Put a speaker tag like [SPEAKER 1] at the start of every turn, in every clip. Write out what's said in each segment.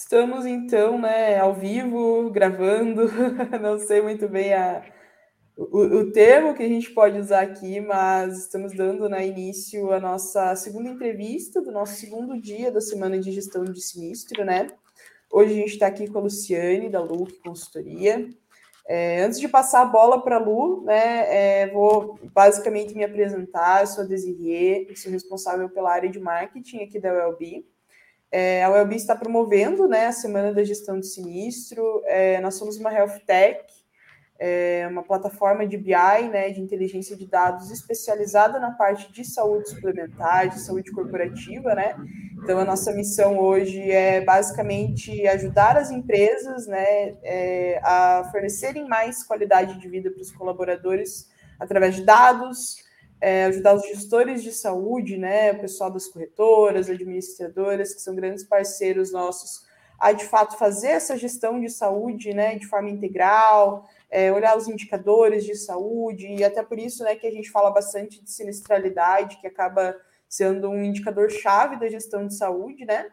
[SPEAKER 1] Estamos então, né, ao vivo, gravando. Não sei muito bem a, o, o, termo que a gente pode usar aqui, mas estamos dando né, início à nossa segunda entrevista do nosso segundo dia da semana de gestão de sinistro, né? Hoje a gente está aqui com a Luciane, da Luc Consultoria. É, antes de passar a bola para a Lu, né, é, vou basicamente me apresentar. Eu sou a Desirê, sou responsável pela área de marketing aqui da ULB. É, a ULB está promovendo né, a Semana da Gestão de Sinistro. É, nós somos uma health tech, é, uma plataforma de BI, né, de inteligência de dados especializada na parte de saúde suplementar, de saúde corporativa, né? Então a nossa missão hoje é basicamente ajudar as empresas, né, é, a fornecerem mais qualidade de vida para os colaboradores através de dados, é, ajudar os gestores de saúde, né, o pessoal das corretoras, administradoras, que são grandes parceiros nossos, a de fato fazer essa gestão de saúde, né, de forma integral, é, olhar os indicadores de saúde, e até por isso, né, que a gente fala bastante de sinistralidade, que acaba sendo um indicador chave da gestão de saúde, né,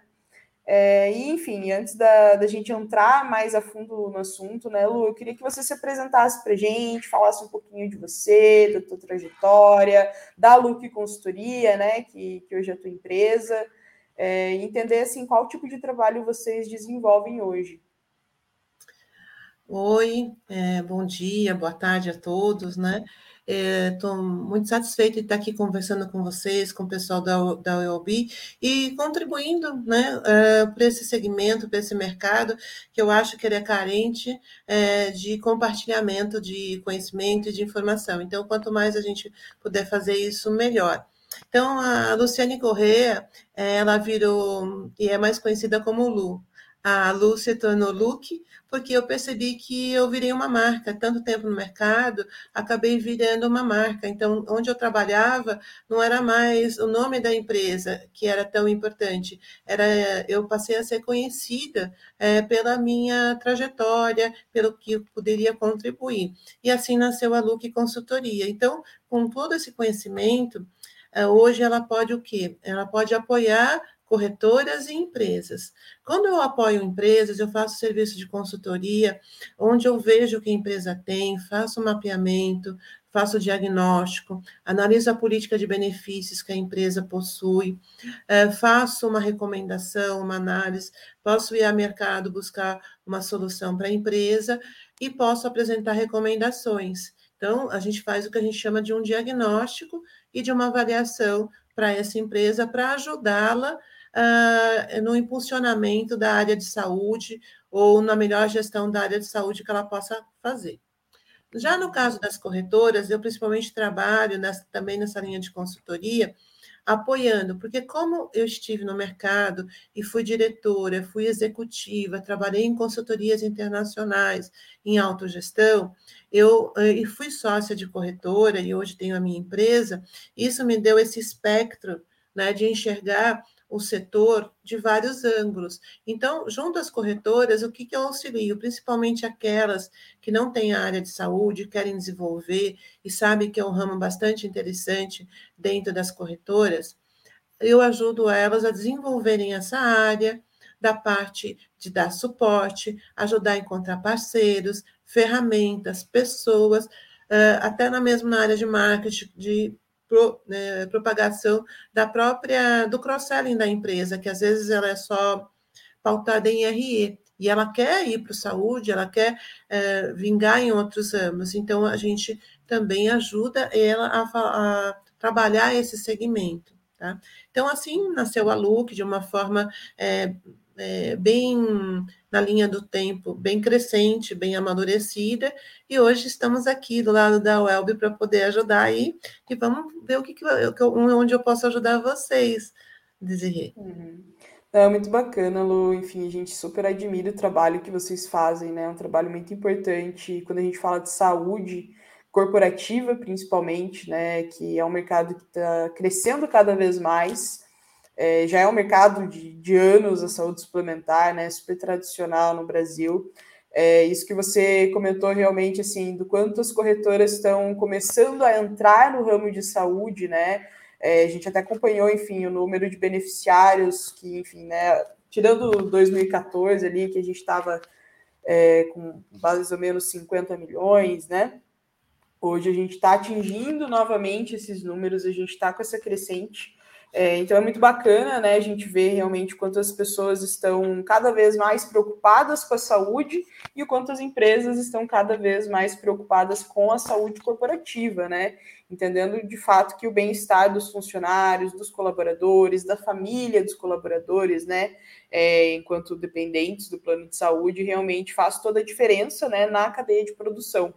[SPEAKER 1] é, e, enfim, antes da, da, gente entrar mais a fundo no assunto, né, Lu, eu queria que você se apresentasse para a gente, falasse um pouquinho de você, da tua trajetória, da Luke Consultoria, né, que, que hoje é a tua empresa, é, entender, assim, qual tipo de trabalho vocês desenvolvem hoje.
[SPEAKER 2] Oi, é, bom dia, boa tarde a todos, né? Estou é, muito satisfeita de estar aqui conversando com vocês, com o pessoal da, da UOB e contribuindo né, é, para esse segmento, para esse mercado, que eu acho que ele é carente é, de compartilhamento de conhecimento e de informação. Então, quanto mais a gente puder fazer isso, melhor. Então, a Luciane Correa, ela virou, e é mais conhecida como Lu, a Lu se tornou Luke, porque eu percebi que eu virei uma marca. Tanto tempo no mercado, acabei virando uma marca. Então, onde eu trabalhava, não era mais o nome da empresa que era tão importante. Era eu passei a ser conhecida é, pela minha trajetória, pelo que eu poderia contribuir. E assim nasceu a Luke Consultoria. Então, com todo esse conhecimento, é, hoje ela pode o quê? Ela pode apoiar corretoras e empresas. Quando eu apoio empresas, eu faço serviço de consultoria, onde eu vejo o que a empresa tem, faço mapeamento, faço diagnóstico, analiso a política de benefícios que a empresa possui, é, faço uma recomendação, uma análise, posso ir ao mercado buscar uma solução para a empresa e posso apresentar recomendações. Então, a gente faz o que a gente chama de um diagnóstico e de uma avaliação para essa empresa para ajudá-la uh, no impulsionamento da área de saúde ou na melhor gestão da área de saúde que ela possa fazer. Já no caso das corretoras, eu principalmente trabalho nessa, também nessa linha de consultoria, apoiando, porque como eu estive no mercado e fui diretora, fui executiva, trabalhei em consultorias internacionais, em autogestão, eu eh, e fui sócia de corretora e hoje tenho a minha empresa, isso me deu esse espectro né, de enxergar o setor de vários ângulos. Então, junto às corretoras, o que, que eu auxilio? Principalmente aquelas que não têm área de saúde, querem desenvolver e sabem que é um ramo bastante interessante dentro das corretoras, eu ajudo elas a desenvolverem essa área, da parte de dar suporte, ajudar a encontrar parceiros, ferramentas, pessoas, até na mesma área de marketing, de pro, né, propagação da própria do cross-selling da empresa, que às vezes ela é só pautada em RE e ela quer ir para o saúde, ela quer é, vingar em outros ramos. Então a gente também ajuda ela a, a trabalhar esse segmento. Tá? Então, assim nasceu a Look de uma forma é, é, bem na linha do tempo, bem crescente, bem amadurecida, e hoje estamos aqui do lado da Welb para poder ajudar aí, e vamos ver o que, que eu, onde eu posso ajudar vocês, Desirê.
[SPEAKER 1] Uhum. É muito bacana, Lu. Enfim, a gente super admira o trabalho que vocês fazem, né? É um trabalho muito importante quando a gente fala de saúde corporativa, principalmente, né? Que é um mercado que está crescendo cada vez mais. É, já é um mercado de, de, anos a saúde suplementar, né? Super tradicional no Brasil. É, isso que você comentou realmente, assim, do quanto as corretoras estão começando a entrar no ramo de saúde, né? É, a gente até acompanhou, enfim, o número de beneficiários que, enfim, né, tirando 2014 ali, que a gente estava é, com mais ou menos 50 milhões, né? Hoje a gente está atingindo novamente esses números, a gente está com essa crescente. É, então é muito bacana, né? A gente ver realmente quantas pessoas estão cada vez mais preocupadas com a saúde e o quanto as empresas estão cada vez mais preocupadas com a saúde corporativa, né? Entendendo de fato que o bem-estar dos funcionários, dos colaboradores, da família dos colaboradores, né? É, enquanto dependentes do plano de saúde, realmente faz toda a diferença, né? Na cadeia de produção.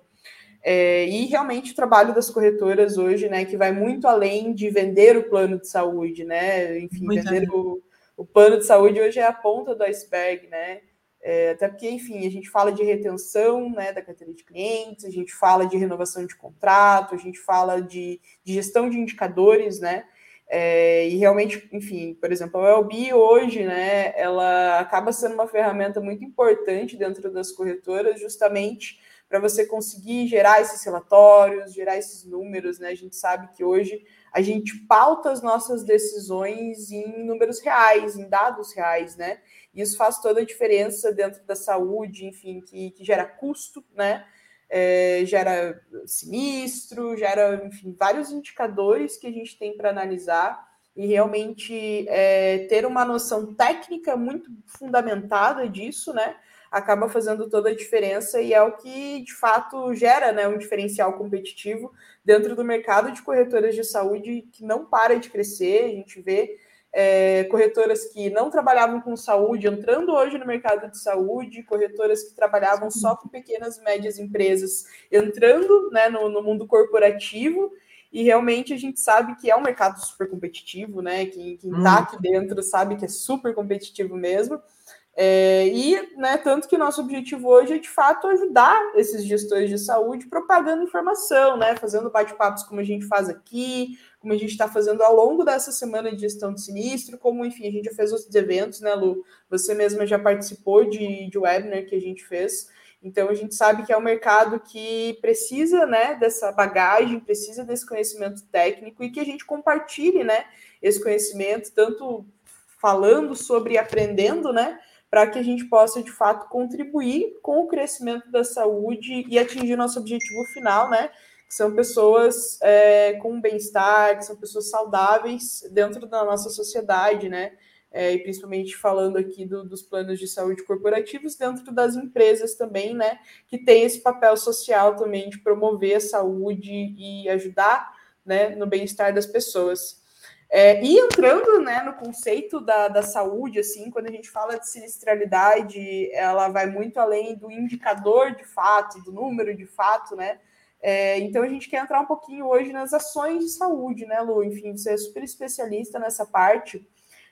[SPEAKER 1] É, e realmente o trabalho das corretoras hoje, né, que vai muito além de vender o plano de saúde, né? Enfim, muito vender o, o, plano de saúde hoje é a ponta do iceberg, né? É, até porque, enfim, a gente fala de retenção né, da carteira de clientes, a gente fala de renovação de contrato, a gente fala de, de gestão de indicadores, né? É, e realmente, enfim, por exemplo, a LB hoje, né, ela acaba sendo uma ferramenta muito importante dentro das corretoras, justamente para você conseguir gerar esses relatórios, gerar esses números, né? A gente sabe que hoje a gente pauta as nossas decisões em números reais, em dados reais, né? E isso faz toda a diferença dentro da saúde, enfim, que, que gera custo, né? É, gera sinistro, gera, enfim, vários indicadores que a gente tem para analisar e realmente é, ter uma noção técnica muito fundamentada disso, né? Acaba fazendo toda a diferença e é o que de fato gera né, um diferencial competitivo dentro do mercado de corretoras de saúde que não para de crescer. A gente vê é, corretoras que não trabalhavam com saúde entrando hoje no mercado de saúde, corretoras que trabalhavam só com pequenas e médias empresas entrando né, no, no mundo corporativo. E realmente a gente sabe que é um mercado super competitivo, né? Quem, quem tá aqui dentro sabe que é super competitivo mesmo. É, e, né, tanto que o nosso objetivo hoje é, de fato, ajudar esses gestores de saúde propagando informação, né, fazendo bate-papos como a gente faz aqui, como a gente está fazendo ao longo dessa semana de gestão de sinistro, como, enfim, a gente já fez outros eventos, né, Lu? Você mesma já participou de, de webinar que a gente fez. Então, a gente sabe que é um mercado que precisa, né, dessa bagagem, precisa desse conhecimento técnico e que a gente compartilhe, né, esse conhecimento, tanto falando sobre aprendendo, né, para que a gente possa, de fato, contribuir com o crescimento da saúde e atingir nosso objetivo final, né? Que são pessoas é, com bem-estar, que são pessoas saudáveis dentro da nossa sociedade, né? É, e principalmente falando aqui do, dos planos de saúde corporativos dentro das empresas também, né? Que tem esse papel social também de promover a saúde e ajudar né, no bem-estar das pessoas. É, e entrando né, no conceito da, da saúde, assim, quando a gente fala de sinistralidade, ela vai muito além do indicador de fato, do número de fato, né? É, então a gente quer entrar um pouquinho hoje nas ações de saúde, né, Lu? Enfim, você é super especialista nessa parte.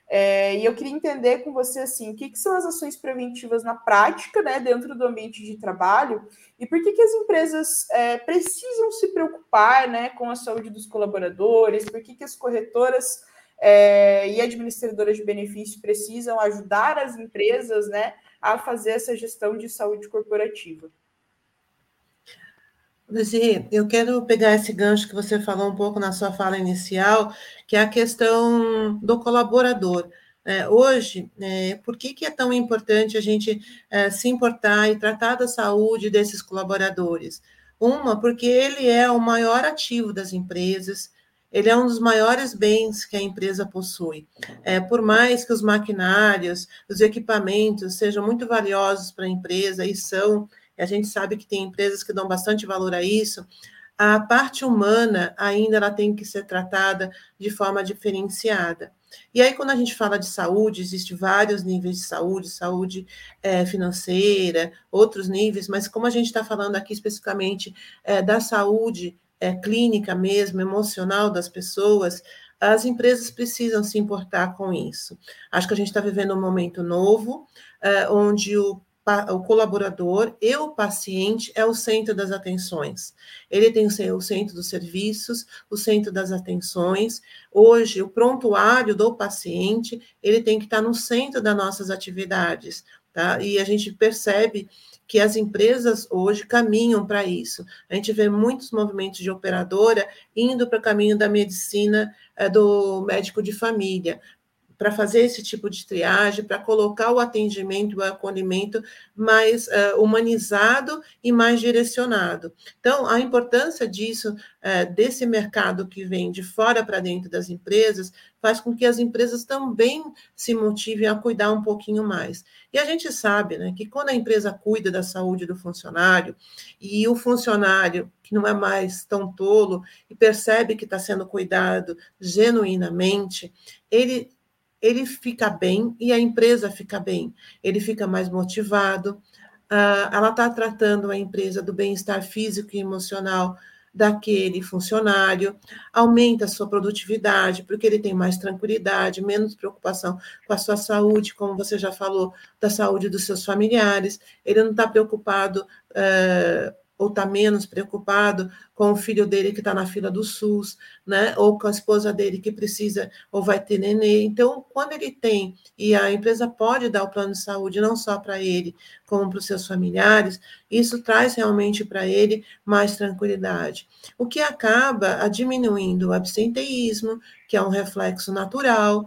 [SPEAKER 1] É, e eu queria entender com você assim, o que, que, são as ações preventivas na prática, né, dentro do ambiente de trabalho, e por que, que as empresas é, precisam se preocupar né, com a saúde dos colaboradores, por que, que as corretoras é, e administradoras de benefício precisam ajudar as empresas né, a fazer essa gestão de saúde corporativa.
[SPEAKER 2] Luzi, eu quero pegar esse gancho que você falou um pouco na sua fala inicial, que é a questão do colaborador. É, hoje, é, por que, que é tão importante a gente é, se importar e tratar da saúde desses colaboradores? Uma, porque ele é o maior ativo das empresas, ele é um dos maiores bens que a empresa possui. É, por mais que os maquinários, os equipamentos sejam muito valiosos para a empresa, e são, a gente sabe que tem empresas que dão bastante valor a isso, a parte humana ainda ela tem que ser tratada de forma diferenciada. E aí, quando a gente fala de saúde, existem vários níveis de saúde, saúde é, financeira, outros níveis, mas como a gente está falando aqui especificamente é, da saúde é, clínica mesmo, emocional das pessoas, as empresas precisam se importar com isso. Acho que a gente está vivendo um momento novo, é, onde o o colaborador e o paciente é o centro das atenções. Ele tem o centro dos serviços, o centro das atenções. Hoje, o prontuário do paciente, ele tem que estar no centro das nossas atividades, tá? E a gente percebe que as empresas hoje caminham para isso. A gente vê muitos movimentos de operadora indo para o caminho da medicina é, do médico de família, para fazer esse tipo de triagem, para colocar o atendimento, o acolhimento mais uh, humanizado e mais direcionado. Então, a importância disso, uh, desse mercado que vem de fora para dentro das empresas, faz com que as empresas também se motivem a cuidar um pouquinho mais. E a gente sabe né, que quando a empresa cuida da saúde do funcionário, e o funcionário, que não é mais tão tolo, e percebe que está sendo cuidado genuinamente, ele ele fica bem e a empresa fica bem. Ele fica mais motivado, uh, ela está tratando a empresa do bem-estar físico e emocional daquele funcionário, aumenta a sua produtividade, porque ele tem mais tranquilidade, menos preocupação com a sua saúde, como você já falou, da saúde dos seus familiares, ele não está preocupado. Uh, ou está menos preocupado com o filho dele que está na fila do SUS, né? Ou com a esposa dele que precisa ou vai ter nenê. Então, quando ele tem, e a empresa pode dar o plano de saúde não só para ele, como para os seus familiares, isso traz realmente para ele mais tranquilidade. O que acaba diminuindo o absenteísmo, que é um reflexo natural,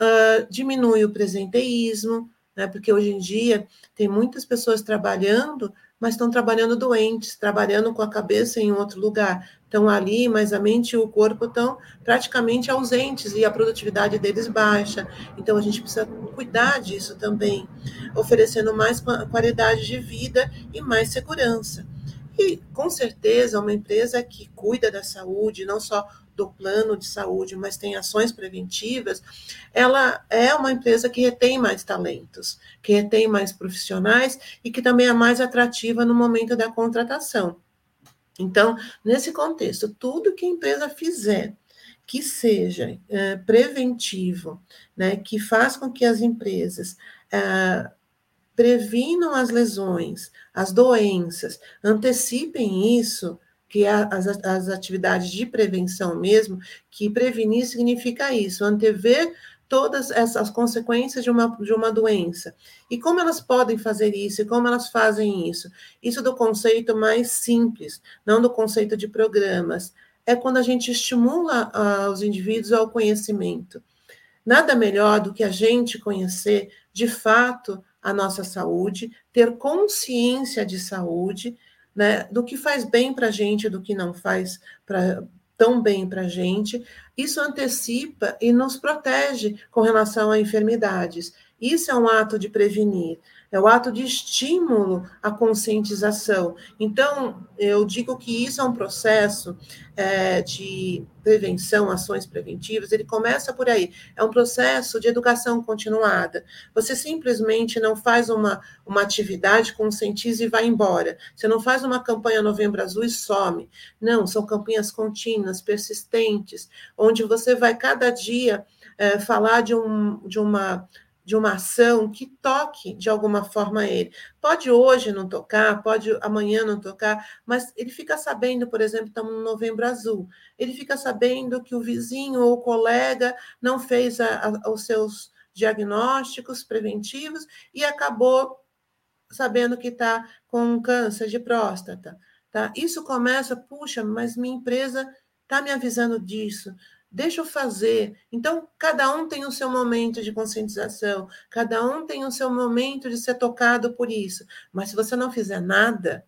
[SPEAKER 2] uh, diminui o presenteísmo, né? Porque hoje em dia tem muitas pessoas trabalhando mas estão trabalhando doentes, trabalhando com a cabeça em outro lugar. Estão ali, mas a mente e o corpo estão praticamente ausentes e a produtividade deles baixa. Então a gente precisa cuidar disso também, oferecendo mais qualidade de vida e mais segurança. E com certeza uma empresa que cuida da saúde, não só do plano de saúde, mas tem ações preventivas, ela é uma empresa que retém mais talentos, que retém mais profissionais e que também é mais atrativa no momento da contratação. Então, nesse contexto, tudo que a empresa fizer que seja é, preventivo, né, que faz com que as empresas é, previnam as lesões, as doenças, antecipem isso, que as, as atividades de prevenção mesmo, que prevenir significa isso, antever todas essas consequências de uma, de uma doença. E como elas podem fazer isso, e como elas fazem isso? Isso do conceito mais simples, não do conceito de programas. É quando a gente estimula os indivíduos ao conhecimento. Nada melhor do que a gente conhecer de fato a nossa saúde, ter consciência de saúde né, do que faz bem para a gente, do que não faz pra, tão bem para a gente. Isso antecipa e nos protege com relação a enfermidades. Isso é um ato de prevenir é o ato de estímulo à conscientização. Então, eu digo que isso é um processo é, de prevenção, ações preventivas, ele começa por aí. É um processo de educação continuada. Você simplesmente não faz uma, uma atividade, conscientiza e vai embora. Você não faz uma campanha Novembro Azul e some. Não, são campanhas contínuas, persistentes, onde você vai cada dia é, falar de, um, de uma de uma ação que toque de alguma forma ele. Pode hoje não tocar, pode amanhã não tocar, mas ele fica sabendo, por exemplo, estamos no Novembro Azul, ele fica sabendo que o vizinho ou o colega não fez a, a, os seus diagnósticos preventivos e acabou sabendo que está com câncer de próstata. Tá? Isso começa, puxa, mas minha empresa está me avisando disso deixa eu fazer. Então, cada um tem o seu momento de conscientização, cada um tem o seu momento de ser tocado por isso. Mas se você não fizer nada,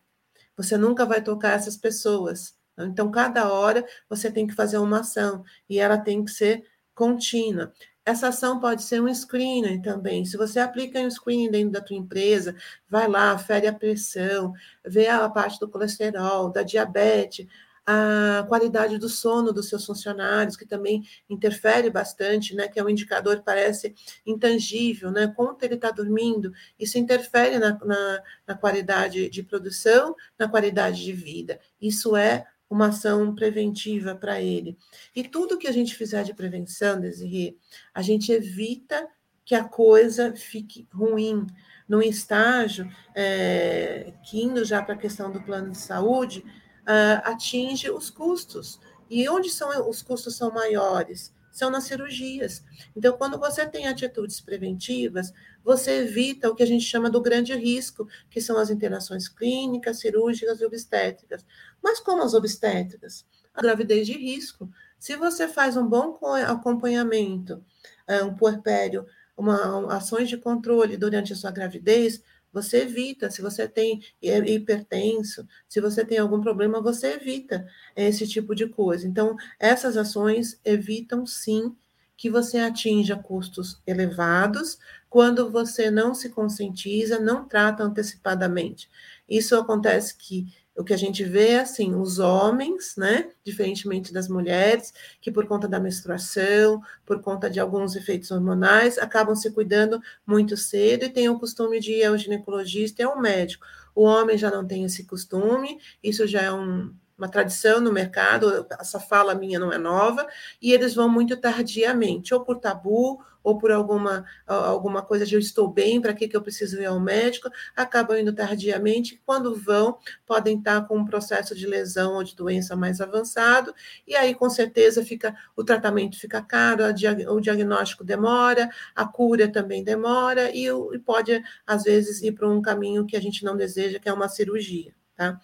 [SPEAKER 2] você nunca vai tocar essas pessoas. Então, cada hora você tem que fazer uma ação e ela tem que ser contínua. Essa ação pode ser um screening também. Se você aplica um screening dentro da tua empresa, vai lá, fere a pressão, vê a parte do colesterol, da diabetes, a qualidade do sono dos seus funcionários, que também interfere bastante, né? Que é um indicador parece intangível, né? Quanto ele está dormindo, isso interfere na, na, na qualidade de produção, na qualidade de vida. Isso é uma ação preventiva para ele. E tudo que a gente fizer de prevenção, Desirê, a gente evita que a coisa fique ruim. Num estágio, é, que indo já para a questão do plano de saúde, uh, atinge os custos. E onde são os custos são maiores? São nas cirurgias. Então, quando você tem atitudes preventivas, você evita o que a gente chama do grande risco, que são as internações clínicas, cirúrgicas e obstétricas. Mas como as obstétricas? A gravidez de risco. Se você faz um bom acompanhamento é, um puerpério, uma, ações de controle durante a sua gravidez, você evita. Se você tem hipertenso, se você tem algum problema, você evita esse tipo de coisa. Então, essas ações evitam sim que você atinja custos elevados quando você não se conscientiza, não trata antecipadamente. Isso acontece que o que a gente vê é assim, os homens, né, diferentemente das mulheres, que por conta da menstruação, por conta de alguns efeitos hormonais, acabam se cuidando muito cedo e têm o costume de ir ao ginecologista e ao médico. O homem já não tem esse costume, isso já é um, uma tradição no mercado, essa fala minha não é nova, e eles vão muito tardiamente, ou por tabu, ou por alguma, alguma coisa de eu estou bem, para que, que eu preciso ir ao médico, acabam indo tardiamente, quando vão, podem estar com um processo de lesão ou de doença mais avançado, e aí com certeza fica o tratamento fica caro, o diagnóstico demora, a cura também demora, e, e pode, às vezes, ir para um caminho que a gente não deseja, que é uma cirurgia. Tá?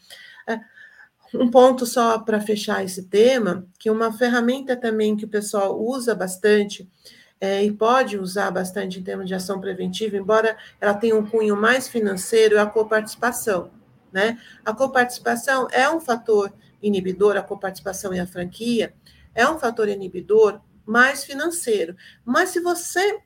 [SPEAKER 2] É, um ponto só para fechar esse tema, que uma ferramenta também que o pessoal usa bastante é, e pode usar bastante em termos de ação preventiva, embora ela tenha um cunho mais financeiro, é a coparticipação. Né? A coparticipação é um fator inibidor, a coparticipação e a franquia é um fator inibidor mais financeiro. Mas se você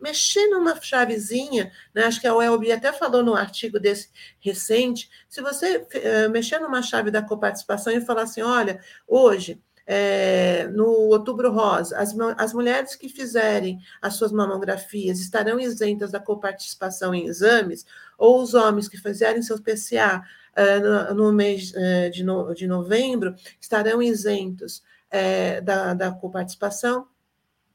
[SPEAKER 2] mexer numa chavezinha, né? acho que a UELB até falou no artigo desse recente, se você uh, mexer numa chave da coparticipação e falar assim, olha, hoje, é, no Outubro Rosa, as, as mulheres que fizerem as suas mamografias estarão isentas da coparticipação em exames, ou os homens que fizerem seu PCA uh, no, no, mês de, no, de novembro estarão isentos da, da coparticipação,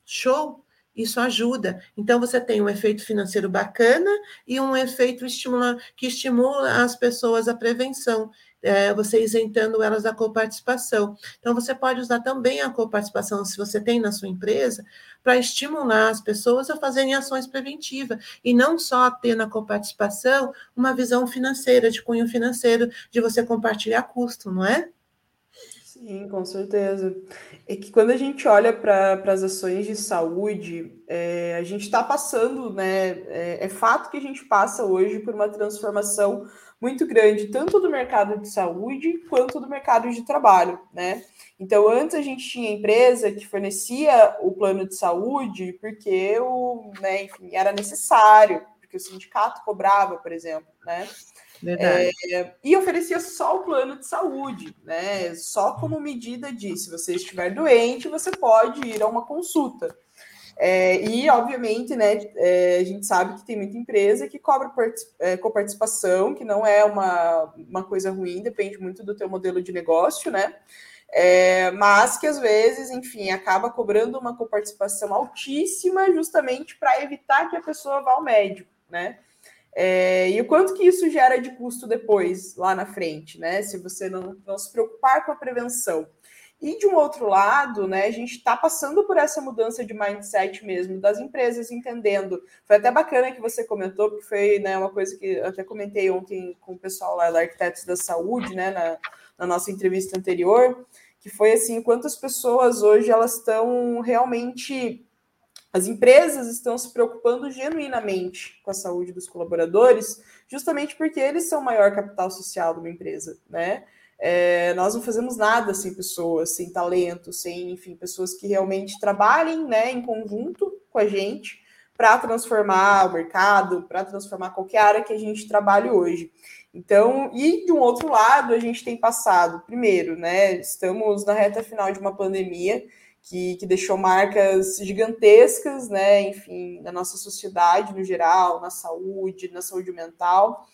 [SPEAKER 2] show! Isso ajuda. Então, você tem um efeito financeiro bacana e um efeito estimula, que estimula as pessoas à prevenção, é, você isentando elas da coparticipação. Então, você pode usar também a coparticipação, se você tem na sua empresa, para estimular as pessoas a fazerem ações preventivas, e não só ter na coparticipação uma visão financeira, de cunho financeiro, de você compartilhar custo, não é?
[SPEAKER 1] Sim, com certeza. É que quando a gente olha para as ações de saúde, é, a gente está passando, né? É, é, fato que a gente passa hoje por uma transformação muito grande, tanto do mercado de saúde quanto do mercado de trabalho, né? Então, antes a gente tinha empresa que fornecia o plano de saúde porque o, né, enfim, era necessário, porque o sindicato cobrava, por exemplo, né? É, e oferecia só o plano de saúde, né? Só como medida de se você estiver doente, você pode ir a uma consulta. É, e, obviamente, né, é, a gente sabe que tem muita empresa que cobra é, coparticipação, que não é uma, uma coisa ruim, depende muito do teu modelo de negócio, né? É, mas que às vezes, enfim, acaba cobrando uma coparticipação altíssima justamente para evitar que a pessoa vá ao médico, né? É, e o quanto que isso gera de custo depois, lá na frente, né? Se você não, não se preocupar com a prevenção. E de um outro lado, né, a gente está passando por essa mudança de mindset mesmo das empresas entendendo. Foi até bacana que você comentou, porque foi né, uma coisa que eu até comentei ontem com o pessoal lá da Arquitetos da Saúde, né, na, na nossa entrevista anterior, que foi assim, quantas pessoas hoje elas estão realmente as empresas estão se preocupando genuinamente com a saúde dos colaboradores, justamente porque eles são o maior capital social de uma empresa, né? É, nós não fazemos nada sem pessoas, sem talento, sem, enfim, pessoas que realmente trabalhem né, em conjunto com a gente para transformar o mercado, para transformar qualquer área que a gente trabalhe hoje. Então, e de um outro lado, a gente tem passado, primeiro, né, estamos na reta final de uma pandemia que, que deixou marcas gigantescas, né, enfim, na nossa sociedade no geral, na saúde, na saúde mental,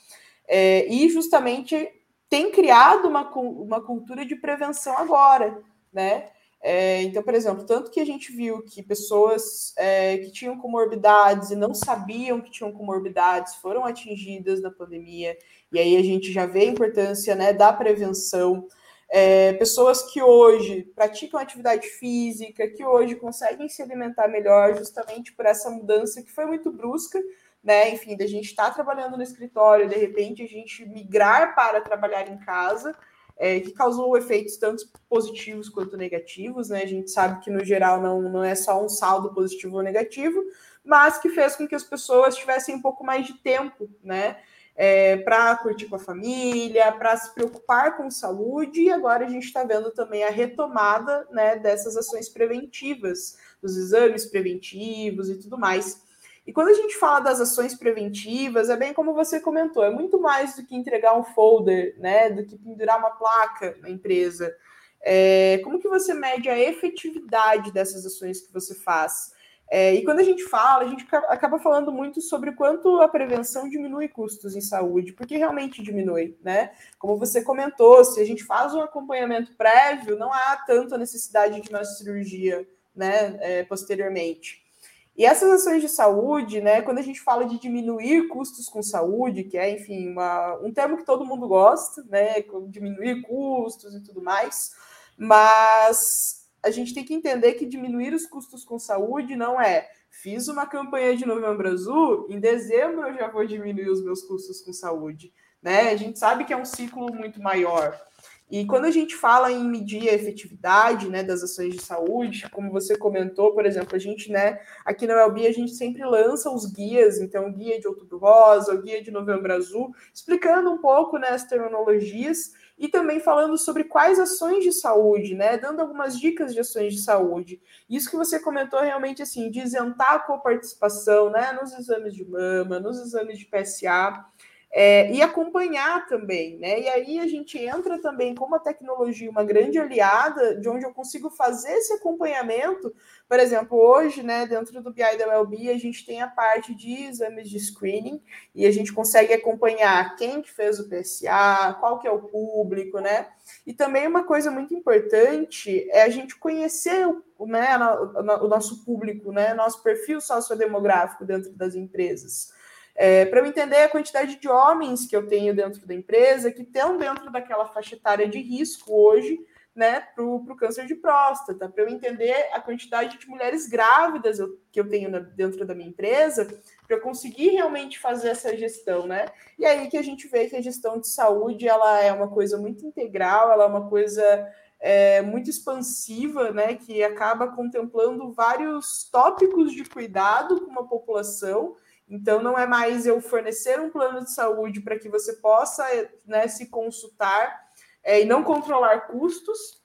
[SPEAKER 1] é, e justamente tem criado uma, uma cultura de prevenção agora, né? É, então, por exemplo, tanto que a gente viu que pessoas é, que tinham comorbidades e não sabiam que tinham comorbidades foram atingidas na pandemia, e aí a gente já vê a importância né, da prevenção é, pessoas que hoje praticam atividade física, que hoje conseguem se alimentar melhor, justamente por essa mudança que foi muito brusca, né? Enfim, da gente estar tá trabalhando no escritório, de repente a gente migrar para trabalhar em casa. é, que causou efeitos tanto positivos quanto negativos, né? A gente sabe que no geral não, não é só um saldo positivo ou negativo, mas que fez com que as pessoas tivessem um pouco mais de tempo, né? É, para curtir com a família, para se preocupar com saúde, e agora a gente está vendo também a retomada né, dessas ações preventivas, dos exames preventivos e tudo mais. E quando a gente fala das ações preventivas, é bem como você comentou, é muito mais do que entregar um folder, né? Do que pendurar uma placa na empresa. É, como que você mede a efetividade dessas ações que você faz? É, e quando a gente fala, a gente acaba falando muito sobre quanto a prevenção diminui custos em saúde, porque realmente diminui, né? Como você comentou, se a gente faz um acompanhamento prévio, não há tanta necessidade de uma cirurgia, né, é, posteriormente. E essas ações de saúde, né, quando a gente fala de diminuir custos com saúde, que é, enfim, uma, um termo que todo mundo gosta, né, diminuir custos e tudo mais, mas a gente tem que entender que diminuir os custos com saúde não é fiz uma campanha de Novembro Azul, em dezembro eu já vou diminuir os meus custos com saúde, né? A gente sabe que é um ciclo muito maior. E quando a gente fala em medir a efetividade né, das ações de saúde, como você comentou, por exemplo, a gente, né, aqui na ULB, a gente sempre lança os guias, então, o guia de outubro rosa, o guia de novembro azul, explicando um pouco né, as terminologias e também falando sobre quais ações de saúde, né, dando algumas dicas de ações de saúde. Isso que você comentou realmente assim, de isentar a coparticipação, né, nos exames de mama, nos exames de PSA, é, e acompanhar também, né? E aí a gente entra também com uma tecnologia, uma grande aliada, de onde eu consigo fazer esse acompanhamento. Por exemplo, hoje, né, dentro do BI da WellBe, a gente tem a parte de exames de screening e a gente consegue acompanhar quem que fez o PSA, qual que é o público, né? E também uma coisa muito importante é a gente conhecer o, né, o nosso público, né, nosso perfil sociodemográfico dentro das empresas. É, para eu entender a quantidade de homens que eu tenho dentro da empresa que estão dentro daquela faixa etária de risco hoje, né, para o câncer de próstata, para eu entender a quantidade de mulheres grávidas eu, que eu tenho na, dentro da minha empresa, para eu conseguir realmente fazer essa gestão, né? E aí que a gente vê que a gestão de saúde ela é uma coisa muito integral, ela é uma coisa é, muito expansiva, né, que acaba contemplando vários tópicos de cuidado com uma população então, não é mais eu fornecer um plano de saúde para que você possa né, se consultar é, e não controlar custos.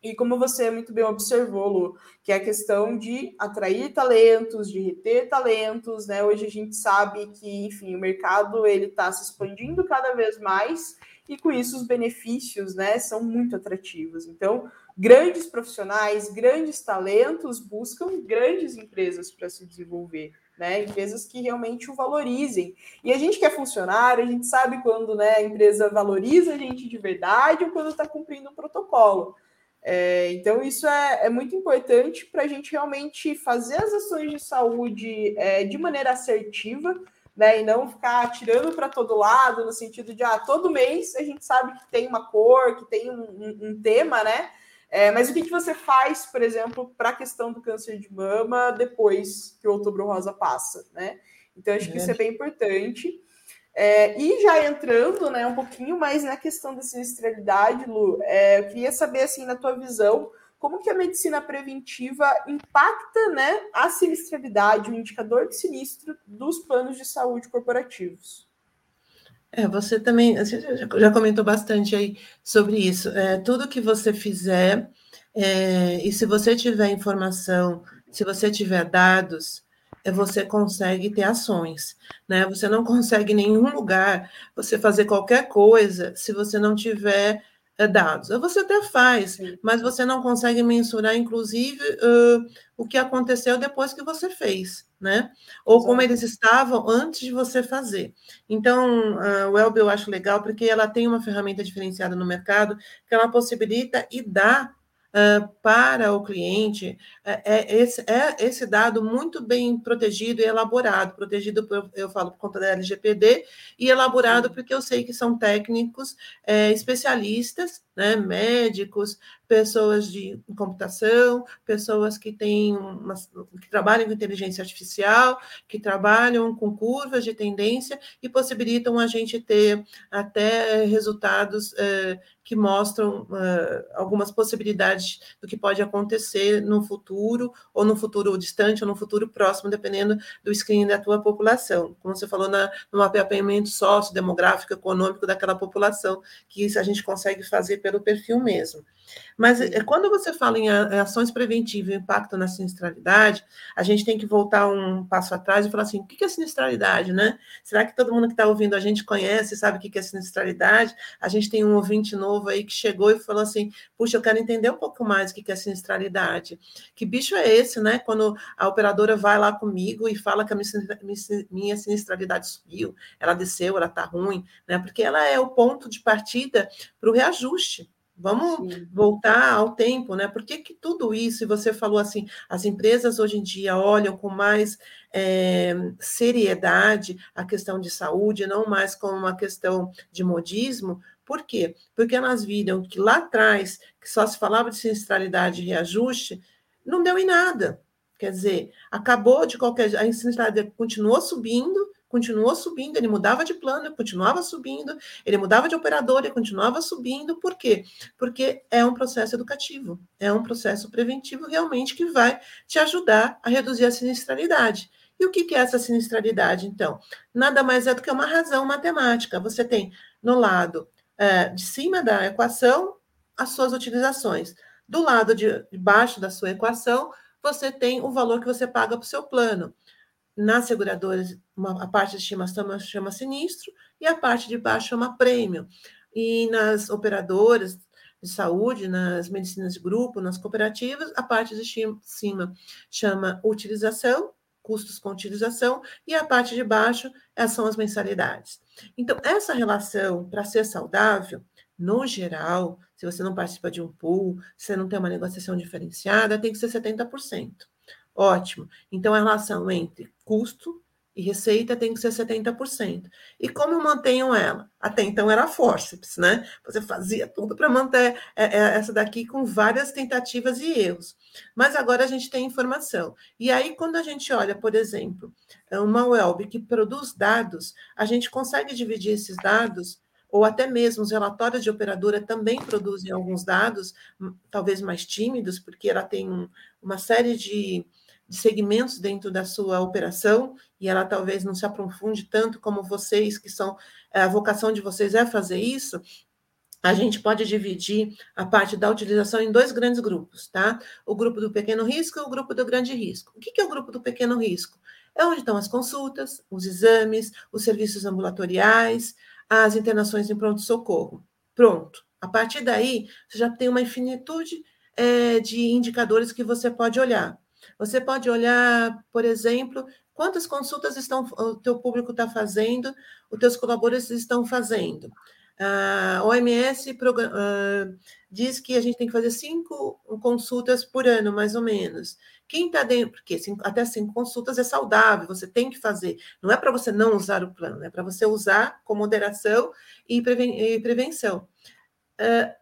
[SPEAKER 1] E como você muito bem observou, Lu, que é a questão de atrair talentos, de reter talentos, né? Hoje a gente sabe que, enfim, o mercado ele está se expandindo cada vez mais e com isso os benefícios, né, são muito atrativos. Então, grandes profissionais, grandes talentos buscam grandes empresas para se desenvolver né? Empresas que realmente o valorizem. E a gente que é funcionário, a gente sabe quando né, a empresa valoriza a gente de verdade ou quando está cumprindo um protocolo. É, então, isso é, é muito importante para a gente realmente fazer as ações de saúde é, de maneira assertiva, né? E não ficar tirando para todo lado, no sentido de ah, todo mês a gente sabe que tem uma cor, que tem um, um, um tema, né? É, mas o que, que você faz, por exemplo, para a questão do câncer de mama depois que o outubro rosa passa, né? Então, acho que isso é bem importante. É, e já entrando né, um pouquinho mais na questão da sinistralidade, Lu, é, eu queria saber, assim, na tua visão, como que a medicina preventiva impacta né, a sinistralidade, o indicador de sinistro dos planos de saúde corporativos?
[SPEAKER 2] É, você também já comentou bastante aí sobre isso. É, tudo que você fizer, é, e se você tiver informação, se você tiver dados, é, você consegue ter ações. Né? Você não consegue em nenhum lugar você fazer qualquer coisa se você não tiver dados. Você até faz, Sim. mas você não consegue mensurar, inclusive, uh, o que aconteceu depois que você fez, né? Ou Exato. como eles estavam antes de você fazer. Então, uh, o Elbe eu acho legal porque ela tem uma ferramenta diferenciada no mercado que ela possibilita e dá Uh, para o cliente é, é, esse, é esse dado muito bem protegido e elaborado, protegido, por, eu falo por conta da LGPD, e elaborado porque eu sei que são técnicos é, especialistas, né, médicos, pessoas de computação, pessoas que têm uma, que trabalham com inteligência artificial, que trabalham com curvas de tendência e possibilitam a gente ter até resultados é, que mostram uh, algumas possibilidades do que pode acontecer no futuro, ou no futuro distante, ou no futuro próximo, dependendo do screening da tua população. Como você falou, na, no mapeamento sociodemográfico, econômico daquela população, que isso a gente consegue fazer pelo perfil mesmo. Mas Sim. quando você fala em ações preventivas e impacto na sinistralidade, a gente tem que voltar um passo atrás e falar assim: o que é sinistralidade, né? Será que todo mundo que está ouvindo a gente conhece, sabe o que é sinistralidade? A gente tem um ouvinte novo aí que chegou e falou assim: puxa, eu quero entender um pouco mais o que é sinistralidade. Que bicho é esse, né? Quando a operadora vai lá comigo e fala que a minha sinistralidade subiu, ela desceu, ela está ruim, né? Porque ela é o ponto de partida para o reajuste. Vamos Sim. voltar ao tempo, né? Por que, que tudo isso, e você falou assim, as empresas hoje em dia olham com mais é, seriedade a questão de saúde, não mais como uma questão de modismo. Por quê? Porque elas viram que lá atrás, que só se falava de sinistralidade e reajuste, não deu em nada. Quer dizer, acabou de qualquer. A sinistralidade continuou subindo, continuou subindo, ele mudava de plano, continuava subindo, ele mudava de operador e continuava subindo. Por quê? Porque é um processo educativo, é um processo preventivo realmente que vai te ajudar a reduzir a sinistralidade. E o que é essa sinistralidade, então? Nada mais é do que uma razão matemática. Você tem no lado é, de cima da equação as suas utilizações. Do lado de baixo da sua equação, você tem o valor que você paga para o seu plano. Nas seguradoras, uma, a parte de estimação chama sinistro e a parte de baixo chama prêmio. E nas operadoras de saúde, nas medicinas de grupo, nas cooperativas, a parte de cima chama utilização, custos com utilização, e a parte de baixo é, são as mensalidades. Então, essa relação, para ser saudável, no geral, se você não participa de um pool, se você não tem uma negociação diferenciada, tem que ser 70%. Ótimo. Então, a relação entre custo e receita tem que ser 70%. E como eu mantenho ela? Até então era forceps, né? Você fazia tudo para manter é, é, essa daqui com várias tentativas e erros. Mas agora a gente tem informação. E aí, quando a gente olha, por exemplo, uma web que produz dados, a gente consegue dividir esses dados ou até mesmo os relatórios de operadora também produzem alguns dados, hum, talvez mais tímidos, porque ela tem uma série de de segmentos dentro da sua operação e ela talvez não se aprofunde tanto como vocês, que são a vocação de vocês é fazer isso. A gente pode dividir a parte da utilização em dois grandes grupos, tá? O grupo do pequeno risco e o grupo do grande risco. O que é o grupo do pequeno risco? É onde estão as consultas, os exames, os serviços ambulatoriais, as internações em pronto-socorro. Pronto. A partir daí, você já tem uma infinitude é, de indicadores que você pode olhar. Você pode olhar, por exemplo, quantas consultas estão o teu público está fazendo, os teus colaboradores estão fazendo. A OMS uh, diz que a gente tem que fazer cinco consultas por ano, mais ou menos. Quem está dentro, porque cinco, até cinco consultas é saudável, você tem que fazer. Não é para você não usar o plano, é para você usar com moderação e, preven e prevenção. Uh,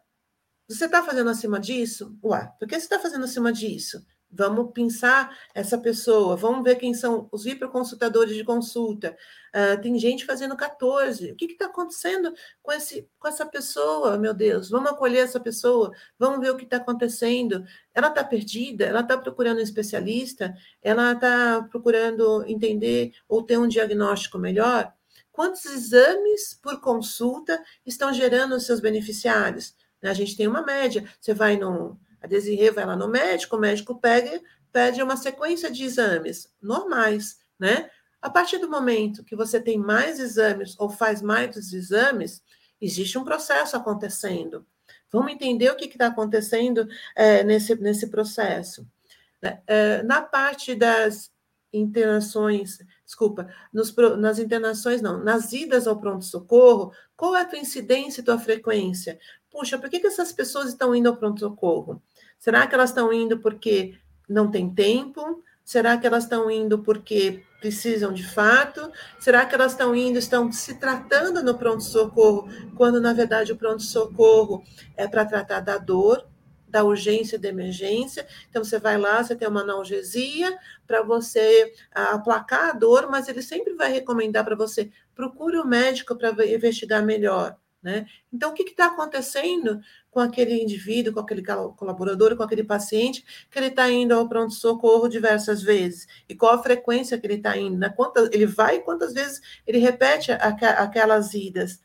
[SPEAKER 2] você está fazendo acima disso? Ué, por que você está fazendo acima disso? Vamos pensar essa pessoa, vamos ver quem são os hiperconsultadores de consulta. Uh, tem gente fazendo 14. O que está acontecendo com, esse, com essa pessoa, meu Deus? Vamos acolher essa pessoa, vamos ver o que está acontecendo. Ela está perdida, ela está procurando um especialista, ela está procurando entender ou ter um diagnóstico melhor. Quantos exames por consulta estão gerando os seus beneficiários? A gente tem uma média. Você vai no a Desirê vai lá no médico, o médico pega, pede uma sequência de exames normais, né? A partir do momento que você tem mais exames ou faz mais exames, existe um processo acontecendo. Vamos entender o que está acontecendo é, nesse, nesse processo. Né? É, na parte das internações, desculpa, nos, nas internações não, nas idas ao pronto-socorro, qual é a tua incidência e tua frequência? puxa, por que, que essas pessoas estão indo ao pronto-socorro? Será que elas estão indo porque não tem tempo? Será que elas estão indo porque precisam de fato? Será que elas estão indo, estão se tratando no pronto-socorro, quando na verdade o pronto-socorro é para tratar da dor, da urgência e da emergência? Então você vai lá, você tem uma analgesia para você aplacar a dor, mas ele sempre vai recomendar para você procure o um médico para investigar melhor Né? Então, o que está acontecendo com aquele indivíduo, com aquele colaborador, com aquele paciente, que ele está indo ao pronto-socorro diversas vezes? E qual a frequência que ele está indo? Né? Quantas, ele vai e quantas vezes ele repete aquelas idas?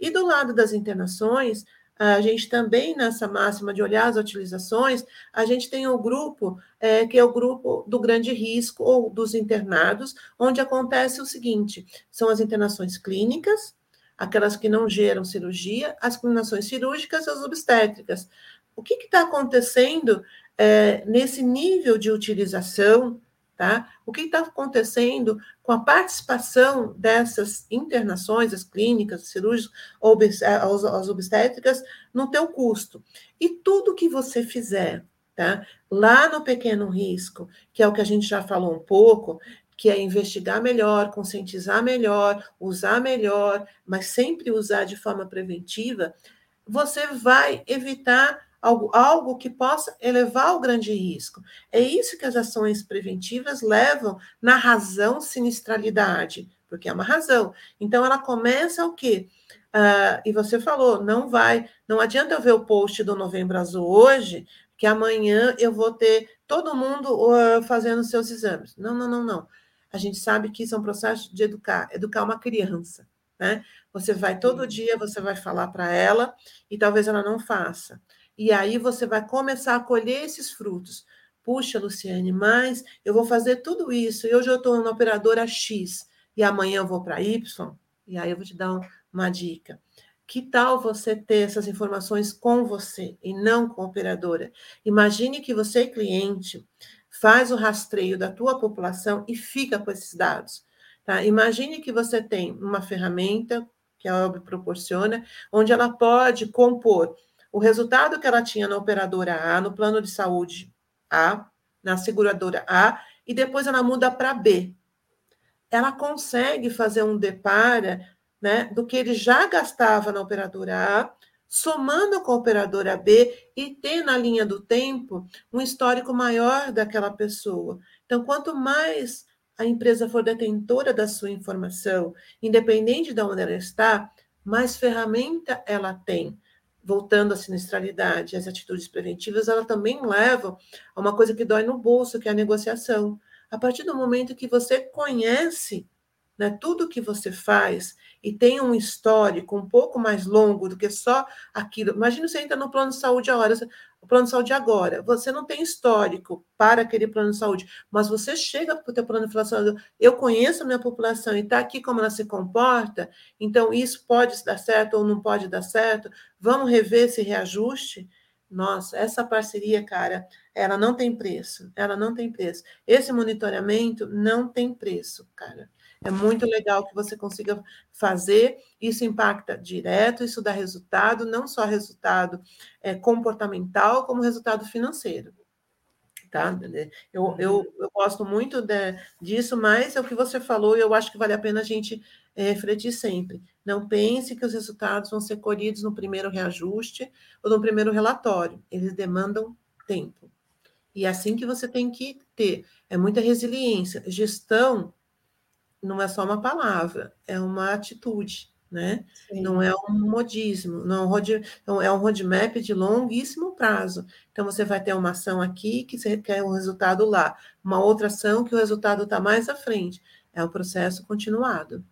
[SPEAKER 2] E do lado das internações, a gente também, nessa máxima de olhar as utilizações, a gente tem o grupo, é, que é o grupo do grande risco, ou dos internados, onde acontece o seguinte: são as internações clínicas, aquelas que não geram cirurgia, as internações cirúrgicas e as obstétricas. O que está acontecendo é, nesse nível de utilização Tá? O que está acontecendo com a participação dessas internações, as clínicas, as cirúrgicas, as obstétricas, no teu custo? E tudo que você fizer, tá? Lá no pequeno risco, que é o que a gente já falou um pouco, que é investigar melhor, conscientizar melhor, usar melhor, mas sempre usar de forma preventiva, você vai evitar algo, algo que possa elevar o grande risco. É isso que as ações preventivas levam na razão sinistralidade, porque é uma razão. Então, ela começa o quê? Uh, e você falou, não vai, não adianta eu ver o post do Novembro Azul hoje, que amanhã eu vou ter todo mundo uh, fazendo seus exames. Não, não, não, não. A gente sabe que isso é um processo de educar, educar uma criança, né? Você vai todo dia, você vai falar para ela e talvez ela não faça. E aí você vai começar a colher esses frutos. Puxa, Luciane, mas eu vou fazer tudo isso. E hoje eu estou na operadora X e amanhã eu vou para Y. E aí eu vou te dar uma dica. Que tal você ter essas informações com você e não com a operadora? Imagine que você, cliente, faz o rastreio da tua população e fica com esses dados. Tá? Imagine que você tem uma ferramenta que a OB proporciona, onde ela pode compor o resultado que ela tinha na operadora A, no plano de saúde A, na seguradora A, e depois ela muda para B. Ela consegue fazer um depara né, do que ele já gastava na operadora A, somando com a operadora B e ter na linha do tempo um histórico maior daquela pessoa. Então, quanto mais a empresa for detentora da sua informação, independente de onde ela está, mais ferramenta ela tem voltando à sinistralidade, as atitudes preventivas, elas também levam a uma coisa que dói no bolso, que é a negociação. A partir do momento que você conhece né, tudo que você faz e tem um histórico um pouco mais longo do que só aquilo. Imagina você entra no plano de saúde agora, o plano de saúde agora, você não tem histórico para aquele plano de saúde, mas você chega para o teu plano de saúde, eu conheço a minha população e está aqui como ela se comporta, então isso pode dar certo ou não pode dar certo, vamos rever esse reajuste. Nossa, essa parceria, cara, ela não tem preço, ela não tem preço. Esse monitoramento não tem preço, cara. É muito legal que você consiga fazer. Isso impacta direto, isso dá resultado, não só resultado é, comportamental, como resultado financeiro. Tá? Eu, eu, uhum. eu gosto muito de, disso, mas é o que você falou e eu acho que vale a pena a gente é, refletir sempre. Não pense que os resultados vão ser colhidos no primeiro reajuste ou no primeiro relatório. Eles demandam tempo. E é assim que você tem que ter. É muita resiliência. Gestão não é só uma palavra, é uma atitude, né? Sim. Não é um modismo, não, não é um roadmap de longuíssimo prazo. Então, você vai ter uma ação aqui que você quer um resultado lá, uma outra ação que o resultado está mais à frente. É um processo continuado.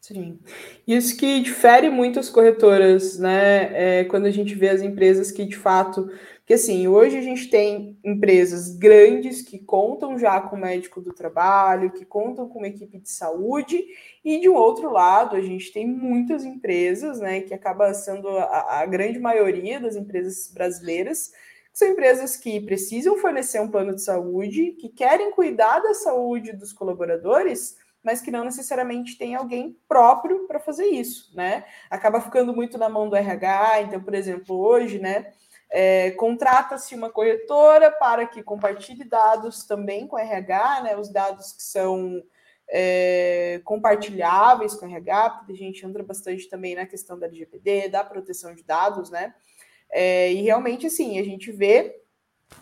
[SPEAKER 1] Sim. Isso que difere muito as corretoras, né? É quando a gente vê as empresas que de fato porque assim, hoje a gente tem empresas grandes que contam já com médico do trabalho, que contam com uma equipe de saúde, e de um outro lado, a gente tem muitas empresas, né, que acaba sendo a, a grande maioria das empresas brasileiras, que são empresas que precisam fornecer um plano de saúde, que querem cuidar da saúde dos colaboradores, mas que não necessariamente tem alguém próprio para fazer isso, né? Acaba ficando muito na mão do RH, então, por exemplo, hoje, né? É, Contrata-se uma corretora para que compartilhe dados também com RH, né, os dados que são é, compartilháveis com RH, porque a gente entra bastante também na questão da LGPD, da proteção de dados, né? É, e realmente, assim, a gente vê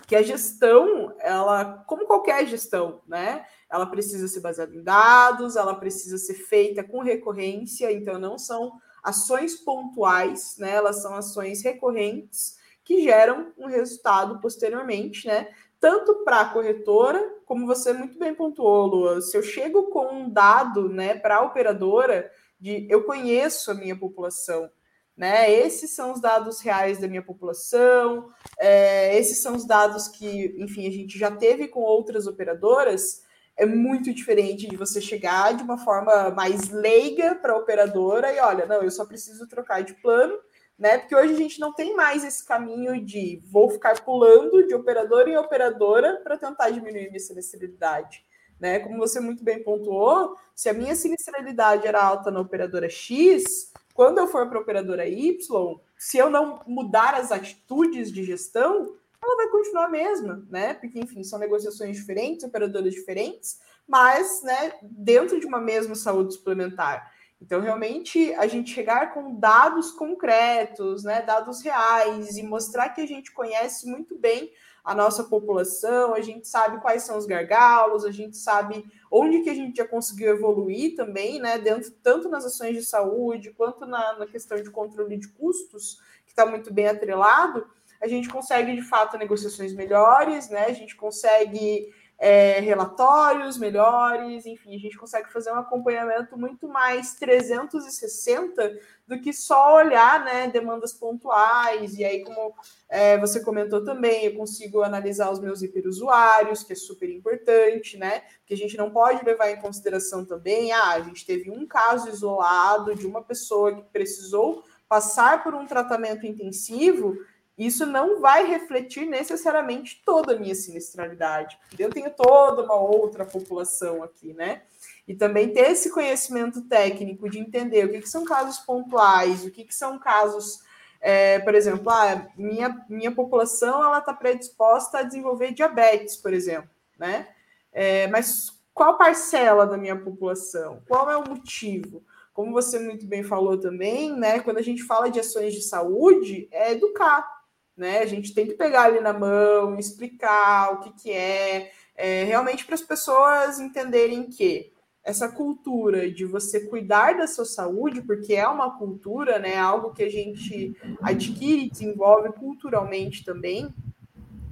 [SPEAKER 1] que a gestão, ela, como qualquer gestão, né? Ela precisa ser baseada em dados, ela precisa ser feita com recorrência, então não são ações pontuais, né? Elas são ações recorrentes que geram um resultado posteriormente, né? Tanto para a corretora, como você muito bem pontuou, Lua, se eu chego com um dado, né, para a operadora de eu conheço a minha população, né? Esses são os dados reais da minha população, é, esses são os dados que, enfim, a gente já teve com outras operadoras. É muito diferente de você chegar de uma forma mais leiga para a operadora e olha, não, eu só preciso trocar de plano, né? Porque hoje a gente não tem mais esse caminho de vou ficar pulando de operadora em operadora para tentar diminuir minha sinistralidade. Né? Como você muito bem pontuou, se a minha sinistralidade era alta na operadora X, quando eu for para a operadora Y, se eu não mudar as atitudes de gestão, ela vai continuar a mesma, né? Porque, enfim, são negociações diferentes, operadoras diferentes, mas né, dentro de uma mesma saúde suplementar. Então, realmente, a gente chegar com dados concretos, né, dados reais, e mostrar que a gente conhece muito bem a nossa população, a gente sabe quais são os gargalos, a gente sabe onde que a gente já conseguiu evoluir também, né, dentro, tanto nas ações de saúde, quanto na, na questão de controle de custos, que está muito bem atrelado, a gente consegue, de fato, negociações melhores, né, a gente consegue é, relatórios melhores, enfim, a gente consegue fazer um acompanhamento muito mais 360 do que só olhar né, demandas pontuais. E aí, como é, você comentou também, eu consigo analisar os meus hiperusuários, que é super importante, né? Porque a gente não pode levar em consideração também, ah, a gente teve um caso isolado de uma pessoa que precisou passar por um tratamento intensivo isso não vai refletir necessariamente toda a minha sinistralidade. Eu tenho toda uma outra população aqui, né? E também ter esse conhecimento técnico de entender o que, que são casos pontuais, o que, que são casos, é, por exemplo, ah, minha, minha população ela está predisposta a desenvolver diabetes, por exemplo, né? É, mas qual parcela da minha população? Qual é o motivo? Como você muito bem falou também, né? Quando a gente fala de ações de saúde, é educar né? A gente tem que pegar ali na mão, explicar o que, que é, é realmente para as pessoas entenderem que essa cultura de você cuidar da sua saúde, porque é uma cultura, né? Algo que a gente adquire, desenvolve culturalmente também,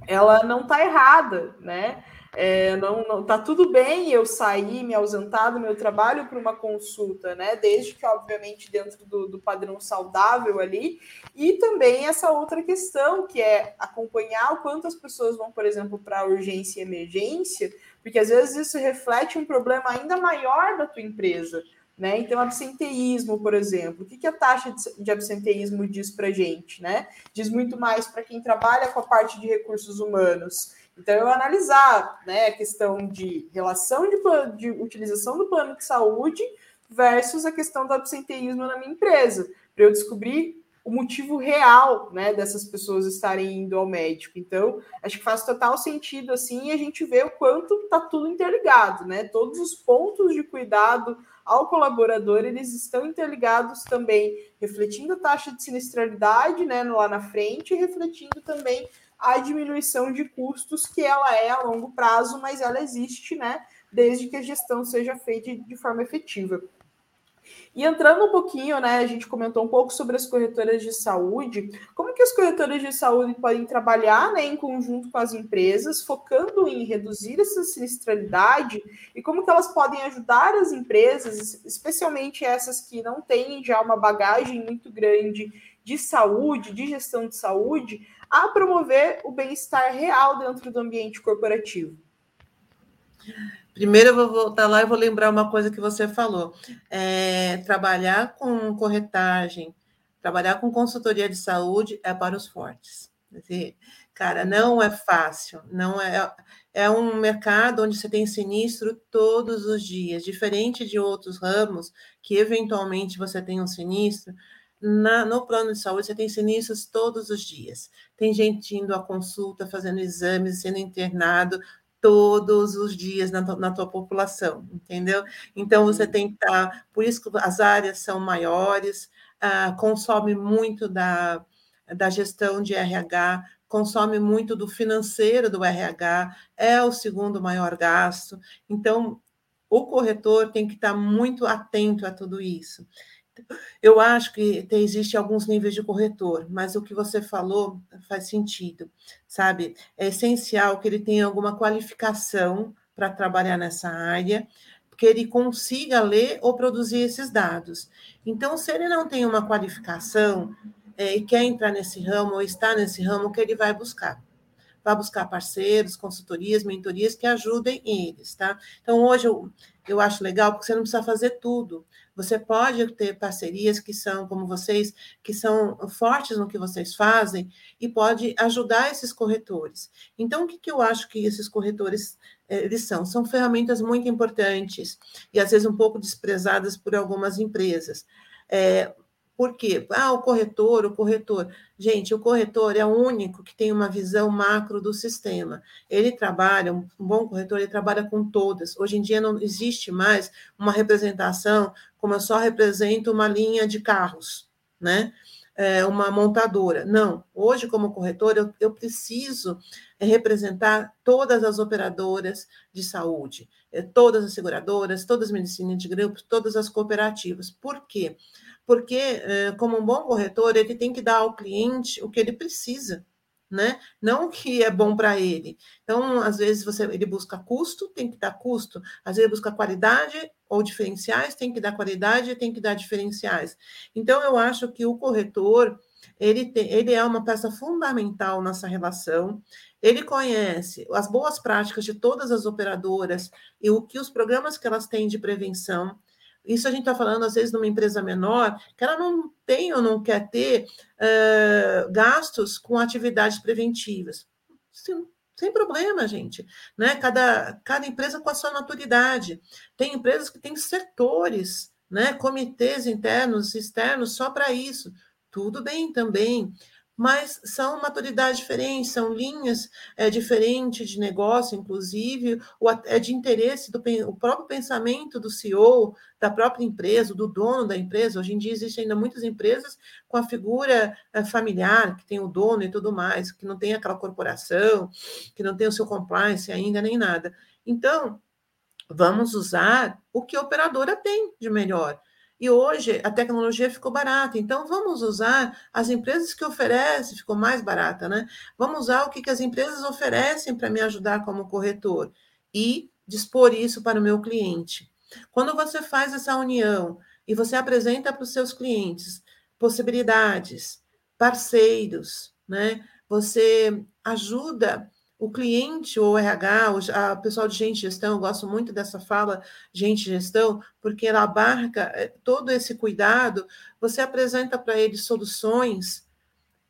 [SPEAKER 1] ela não está errada, né? É, não, não tá tudo bem eu sair, me ausentar do meu trabalho para uma consulta, né? Desde que, obviamente, dentro do, do, padrão saudável ali. E também essa outra questão, que é acompanhar o quanto as pessoas vão, por exemplo, para urgência e emergência, porque às vezes isso reflete um problema ainda maior da tua empresa. Né? Então, absenteísmo, por exemplo, o que, que a taxa de absenteísmo diz para gente? Né? Diz muito mais para quem trabalha com a parte de recursos humanos então, eu analisar né, a questão de relação de, de utilização do plano de saúde versus a questão do absenteísmo na minha empresa, para eu descobrir o motivo real né, dessas pessoas estarem indo ao médico. Então, acho que faz total sentido assim a gente vê o quanto está tudo interligado, né? Todos os pontos de cuidado ao colaborador, eles estão interligados também, refletindo a taxa de sinistralidade né, lá na frente e refletindo também a diminuição de custos, que ela é a longo prazo, mas ela existe, né? Desde que a gestão seja feita de forma efetiva. E entrando um pouquinho, né, a gente comentou um pouco sobre as corretoras de saúde, como que as corretoras de saúde podem trabalhar né, em conjunto com as empresas, focando em reduzir essa sinistralidade e como que elas podem ajudar as empresas, especialmente essas que não têm já uma bagagem muito grande de saúde, de gestão de saúde, a promover o bem-estar real dentro do ambiente corporativo?
[SPEAKER 2] Primeiro eu vou voltar lá e vou lembrar uma coisa que você falou. É, trabalhar com corretagem, trabalhar com consultoria de saúde é para os fortes. Cara, não é fácil, não é. É um mercado onde você tem sinistro todos os dias, diferente de outros ramos que eventualmente você tem um sinistro, na, no plano de saúde, você tem sinistros todos os dias. Tem gente indo à consulta, fazendo exames, sendo internado todos os dias na, na tua população, entendeu? Então, você tem que estar. Tá, por isso que as áreas são maiores, uh, consome muito da, da gestão de RH, consome muito do financeiro do RH, é o segundo maior gasto. Então, o corretor tem que estar tá muito atento a tudo isso. Eu acho que tem, existe alguns níveis de corretor, mas o que você falou faz sentido, sabe? É essencial que ele tenha alguma qualificação para trabalhar nessa área, que ele consiga ler ou produzir esses dados. Então, se ele não tem uma qualificação é, e quer entrar nesse ramo ou está nesse ramo, o que ele vai buscar? Vai buscar parceiros, consultorias, mentorias que ajudem eles, tá? Então, hoje eu, eu acho legal porque você não precisa fazer tudo. Você pode ter parcerias que são, como vocês, que são fortes no que vocês fazem e pode ajudar esses corretores. Então, o que, que eu acho que esses corretores eh, eles são? São ferramentas muito importantes e às vezes um pouco desprezadas por algumas empresas. É, por quê? Ah, o corretor, o corretor. Gente, o corretor é o único que tem uma visão macro do sistema. Ele trabalha, um bom corretor, ele trabalha com todas. Hoje em dia não existe mais uma representação como eu só represento uma linha de carros, né? É, uma montadora. Não, hoje, como corretor, eu, eu preciso representar todas as operadoras de saúde, é, todas as seguradoras, todas as medicinas de grupo, todas as cooperativas. Por quê? porque, eh, como um bom corretor, ele tem que dar ao cliente o que ele precisa, né? Não que é bom para ele. Então, às vezes, você, ele busca custo, tem que dar custo. Às vezes, busca qualidade ou diferenciais, tem que dar qualidade, tem que dar diferenciais. Então, eu acho que o corretor, ele, tem, ele é uma peça fundamental nessa relação. Ele conhece as boas práticas de todas as operadoras e o que os programas que elas têm de prevenção. Isso a gente está falando, às vezes, numa empresa menor, que ela não tem ou não quer ter uh, gastos com atividades preventivas. Sim, sem problema, gente. Né? Cada, cada empresa com a sua maturidade. Tem empresas que têm setores, né? comitês internos, externos, só para isso. Tudo bem também mas são maturidades diferentes, são linhas é, diferentes de negócio, inclusive, ou é de interesse do o próprio pensamento do CEO, da própria empresa, do dono da empresa. Hoje em dia existem ainda muitas empresas com a figura é, familiar, que tem o dono e tudo mais, que não tem aquela corporação, que não tem o seu compliance ainda, nem nada. Então, vamos usar o que a operadora tem de melhor. E hoje a tecnologia ficou barata, então vamos usar as empresas que oferecem, ficou mais barata, né? Vamos usar o que, que as empresas oferecem para me ajudar como corretor e dispor isso para o meu cliente. Quando você faz essa união e você apresenta para os seus clientes possibilidades, parceiros, né? Você ajuda o cliente, ou o RH, o pessoal de gente gestão, eu gosto muito dessa fala, gente gestão, porque ela abarca eh, todo esse cuidado, você apresenta para eles soluções,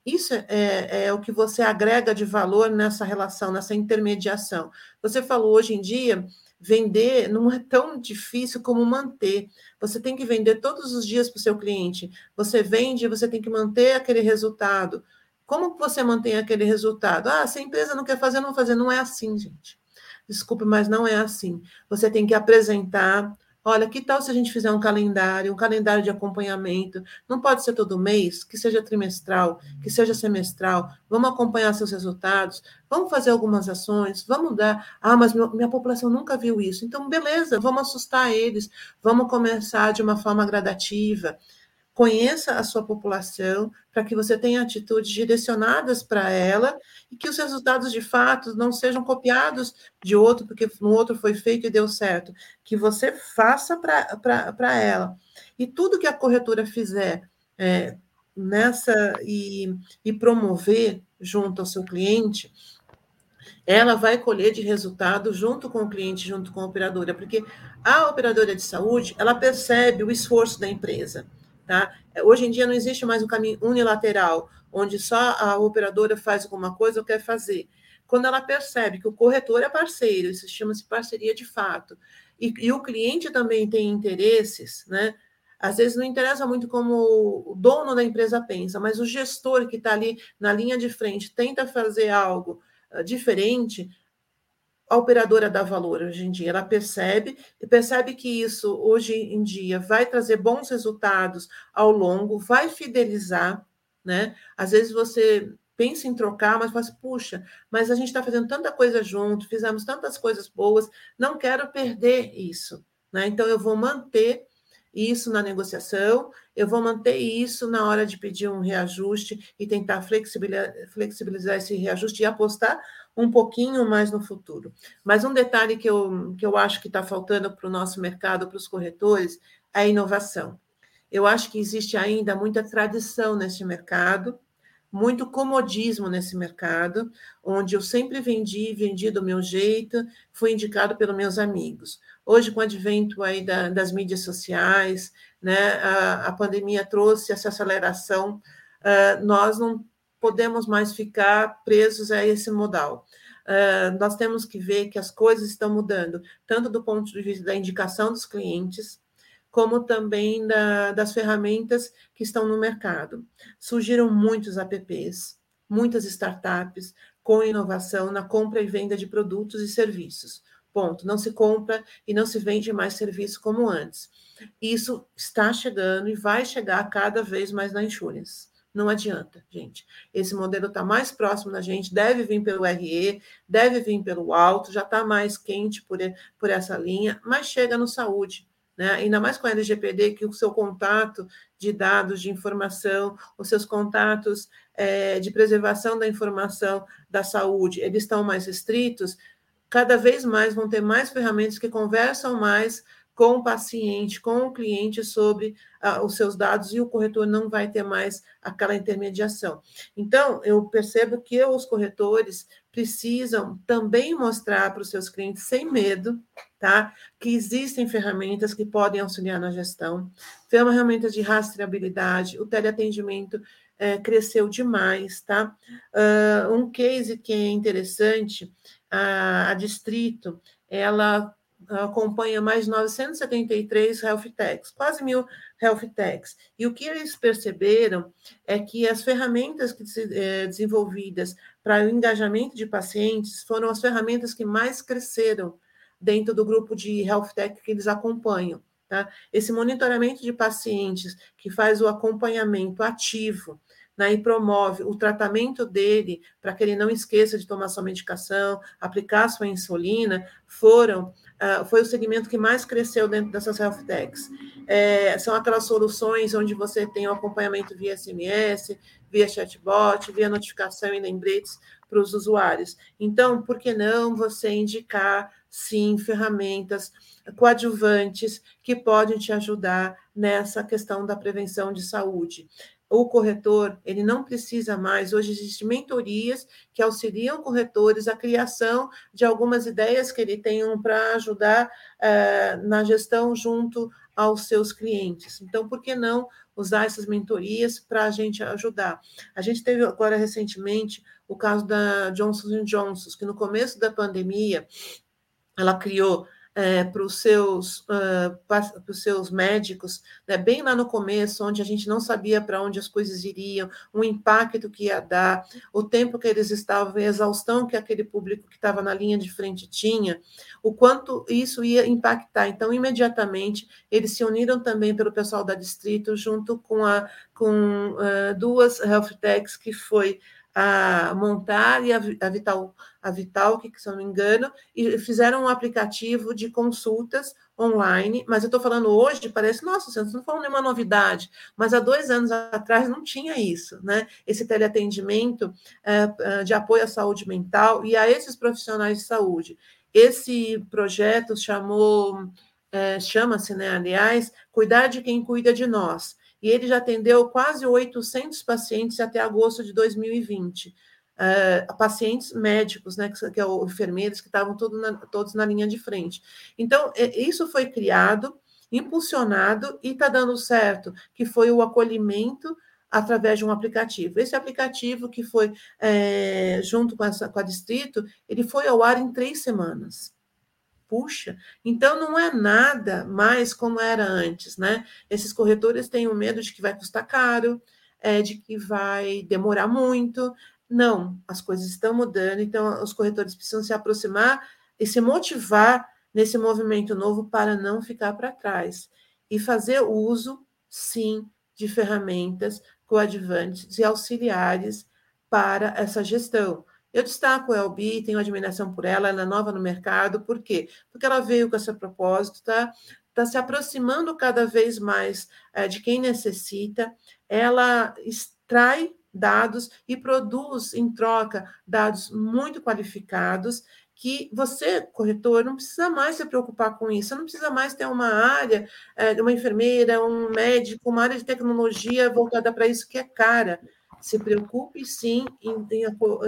[SPEAKER 2] isso é, é, é, o que você agrega de valor nessa relação, nessa intermediação. Você falou hoje em dia, vender não é tão difícil como manter. Você tem que vender todos os dias para o seu cliente. Você vende, você tem que manter aquele resultado. Como você mantém aquele resultado? Ah, se a empresa não quer fazer, não fazer. Não é assim, gente. Desculpe, mas não é assim. Você tem que apresentar. Olha, que tal se a gente fizer um calendário, um calendário de acompanhamento? Não pode ser todo mês, que seja trimestral, que seja semestral. Vamos acompanhar seus resultados, vamos fazer algumas ações, vamos dar. Ah, mas minha população nunca viu isso. Então, beleza, vamos assustar eles, vamos começar de uma forma gradativa conheça a sua população, para que você tenha atitudes direcionadas para ela e que os resultados de fato não sejam copiados de outro, porque no outro foi feito e deu certo. Que você faça para ela. E tudo que a corretora fizer é, nessa e, e promover junto ao seu cliente, ela vai colher de resultado junto com o cliente, junto com a operadora, porque a operadora de saúde, ela percebe o esforço da empresa. Tá? Hoje em dia não existe mais um caminho unilateral, onde só a operadora faz alguma coisa ou quer fazer. Quando ela percebe que o corretor é parceiro, isso chama-se parceria de fato, e, e, o cliente também tem interesses, né? Às vezes não interessa muito como o dono da empresa pensa, mas o gestor que está ali na linha de frente tenta fazer algo uh, diferente, a operadora dá valor hoje em dia. Ela percebe e percebe que isso hoje em dia vai trazer bons resultados ao longo, vai fidelizar, né? Às vezes você pensa em trocar, mas fala assim, puxa, mas a gente está fazendo tanta coisa junto, fizemos tantas coisas boas, não quero perder isso, né? Então eu vou manter isso na negociação, eu vou manter isso na hora de pedir um reajuste e tentar flexibilizar, esse reajuste e apostar um pouquinho mais no futuro. Mas um detalhe que eu, que eu acho que está faltando para o nosso mercado, para os corretores, é a inovação. Eu acho que existe ainda muita tradição nesse mercado, muito comodismo nesse mercado, onde eu sempre vendi, vendi do meu jeito, fui indicado pelos meus amigos. Hoje, com o advento aí da, das mídias sociais, né, a, a pandemia trouxe essa aceleração, uh, nós não podemos mais ficar presos a esse modal. Uh, nós temos que ver que as coisas estão mudando, tanto do ponto de vista da indicação dos clientes, como também da, das ferramentas que estão no mercado. Surgiram muitos apps, muitas startups com inovação na compra e venda de produtos e serviços. Ponto. Não se compra e não se vende mais serviço como antes. Isso está chegando e vai chegar cada vez mais na insurance. Não adianta, gente. Esse modelo está mais próximo da gente, deve vir pelo RE, deve vir pelo alto, já está mais quente por, por essa linha, mas chega no saúde né? ainda mais com a LGPD, que o seu contato de dados, de informação, os seus contatos é, de preservação da informação da saúde, eles estão mais restritos, cada vez mais vão ter mais ferramentas que conversam mais com o paciente, com o cliente sobre ah, os seus dados e o corretor não vai ter mais aquela intermediação. Então, eu percebo que os corretores precisam também mostrar para os seus clientes, sem medo, tá? Que existem ferramentas que podem auxiliar na gestão, ferramentas de rastreabilidade, o teleatendimento é, cresceu demais, tá? Uh, um case que é interessante, a, a Distrito, ela acompanha mais 973 health techs, quase mil health techs. E o que eles perceberam é que as ferramentas que é, desenvolvidas para o engajamento de pacientes foram as ferramentas que mais cresceram dentro do grupo de health tech que eles acompanham. Tá? Esse monitoramento de pacientes que faz o acompanhamento ativo né, e promove o tratamento dele para que ele não esqueça de tomar sua medicação, aplicar sua insulina, foram uh, foi o segmento que mais cresceu dentro dessas health techs. É, são aquelas soluções onde você tem o acompanhamento via SMS, via chatbot, via notificação e lembretes para os usuários. Então, por que não você indicar, sim, ferramentas coadjuvantes que podem te ajudar nessa questão da prevenção de saúde? O corretor ele não precisa mais. Hoje existem mentorias que auxiliam corretores a criação de algumas ideias que ele tenham para ajudar eh, na gestão junto aos seus clientes. Então, por que não usar essas mentorias para a gente ajudar? A gente teve agora recentemente o caso da Johnson Johnson, que no começo da pandemia ela criou é, para os seus, uh, seus médicos, né, bem lá no começo, onde a gente não sabia para onde as coisas iriam, o impacto que ia dar, o tempo que eles estavam, a exaustão que aquele público que estava na linha de frente tinha, o quanto isso ia impactar. Então, imediatamente, eles se uniram também pelo pessoal da Distrito, junto com, a, com uh, duas health techs, que foi a montar e a, a Vital, a Vital, que se eu não me engano, e fizeram um aplicativo de consultas online, mas eu estou falando hoje, parece, nossa, você não falou nenhuma novidade, mas há dois anos atrás não tinha isso, né? Esse teleatendimento é, de apoio à saúde mental e a esses profissionais de saúde. Esse projeto chamou, é, chama-se, né, aliás, Cuidar de quem cuida de nós e ele já atendeu quase 800 pacientes até agosto de 2020. Uh, eh, pacientes médicos, né, que, que é o enfermeiros que estavam todos na linha de frente. Então, é, isso foi criado, impulsionado e está dando certo, que foi o acolhimento através de um aplicativo. Esse aplicativo que foi é, junto com, essa, com a Distrito, ele foi ao ar em três semanas. Puxa, então não é nada mais como era antes, né? Esses corretores têm o medo de que vai custar caro, é, de que vai demorar muito. Não, as coisas estão mudando, então os corretores precisam se aproximar e se motivar nesse movimento novo para não ficar para trás e fazer uso, sim, de ferramentas coadjuvantes e auxiliares para essa gestão. Eu destaco a Elbi, tenho admiração por ela, ela é nova no mercado, por quê? Porque ela veio com esse propósito, tá? está se aproximando cada vez mais é, de quem necessita, ela extrai dados e produz em troca dados muito qualificados que você, corretor, não precisa mais se preocupar com isso, você não precisa mais ter uma área, é, uma enfermeira, um médico, uma área de tecnologia voltada para isso que é cara. Se preocupe sim em,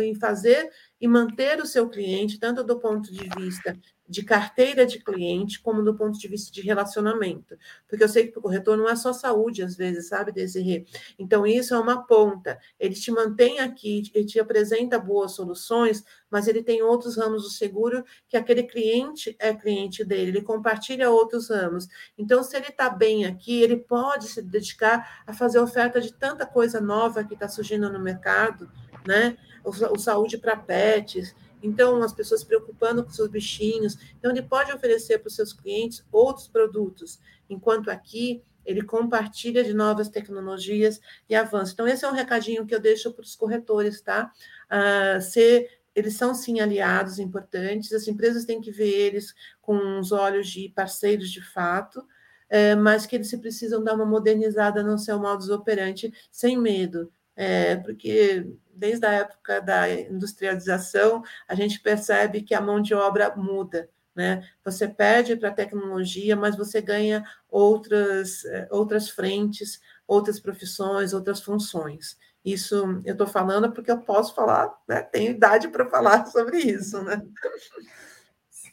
[SPEAKER 2] em, fazer e manter o seu cliente, tanto do ponto de vista de carteira de cliente, como do ponto de vista de relacionamento. Porque eu sei que para o corretor não é só saúde, às vezes, sabe, Desirê? Então, isso é uma ponta. Ele te mantém aqui, ele te apresenta boas soluções, mas ele tem outros ramos do seguro que aquele cliente é cliente dele, ele compartilha outros ramos. Então, se ele está bem aqui, ele pode se dedicar a fazer oferta de tanta coisa nova que está surgindo no mercado, né? O, o saúde para pets, então, as pessoas se preocupando com seus bichinhos. Então, ele pode oferecer para os seus clientes outros produtos, enquanto aqui ele compartilha de novas tecnologias e avanços. Então, esse é um recadinho que eu deixo para os corretores, tá? Uh, ser, eles são, sim, aliados importantes, as empresas têm que ver eles com os olhos de parceiros de fato, uh, mas que eles se precisam dar uma modernizada no seu modus operandi sem medo, é, porque desde a época da industrialização, a gente percebe que a mão de obra muda. Né? Você perde para a tecnologia, mas você ganha outras, é, outras frentes, outras profissões, outras funções. Isso eu estou falando porque eu posso falar, né? tenho idade para falar sobre isso. Né?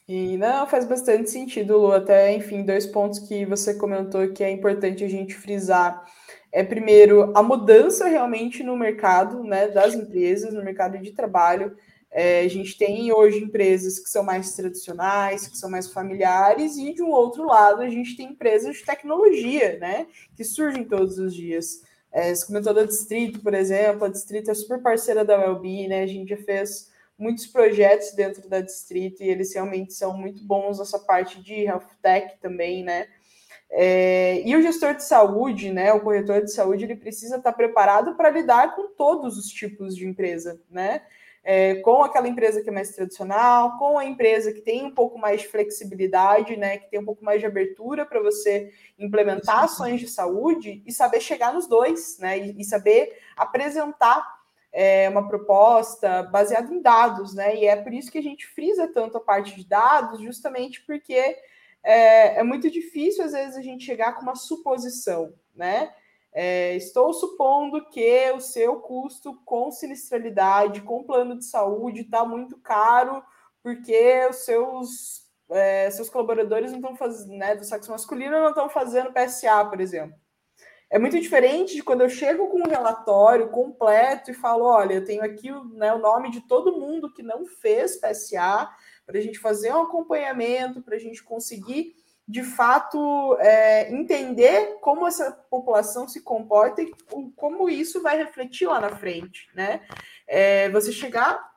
[SPEAKER 1] E não, faz bastante sentido, Lu. Até, enfim, dois pontos que você comentou que é importante a gente frisar é primeiro a mudança realmente no mercado né, das empresas, no mercado de trabalho. É, a gente tem hoje empresas que são mais tradicionais, que são mais familiares, e de um outro lado a gente tem empresas de tecnologia, né? Que surgem todos os dias. É, você comentou da Distrito, por exemplo, a Distrito é super parceira da Wellbe, né? A gente já fez muitos projetos dentro da Distrito e eles realmente são muito bons nessa parte de health tech também, né? É, e o gestor de saúde, né, o corretor de saúde, ele precisa estar preparado para lidar com todos os tipos de empresa, né? É, com aquela empresa que é mais tradicional, com a empresa que tem um pouco mais de flexibilidade, né, que tem um pouco mais de abertura para você implementar ações de saúde e saber chegar nos dois, né, e, e saber apresentar é, uma proposta baseada em dados, né, e é por isso que a gente frisa tanto a parte de dados, justamente porque é, é muito difícil, às vezes, a gente chegar com uma suposição, né? É, estou supondo que o seu custo com sinistralidade, com plano de saúde, está muito caro, porque os seus, é, seus colaboradores não estão fazendo, né, do sexo masculino não estão fazendo PSA, por exemplo. É muito diferente de quando eu chego com um relatório completo e falo: olha, eu tenho aqui né, o nome de todo mundo que não fez PSA, para a gente fazer um acompanhamento, para a gente conseguir, de fato, é, entender como essa população se comporta e como isso vai refletir lá na frente, né? É, você chegar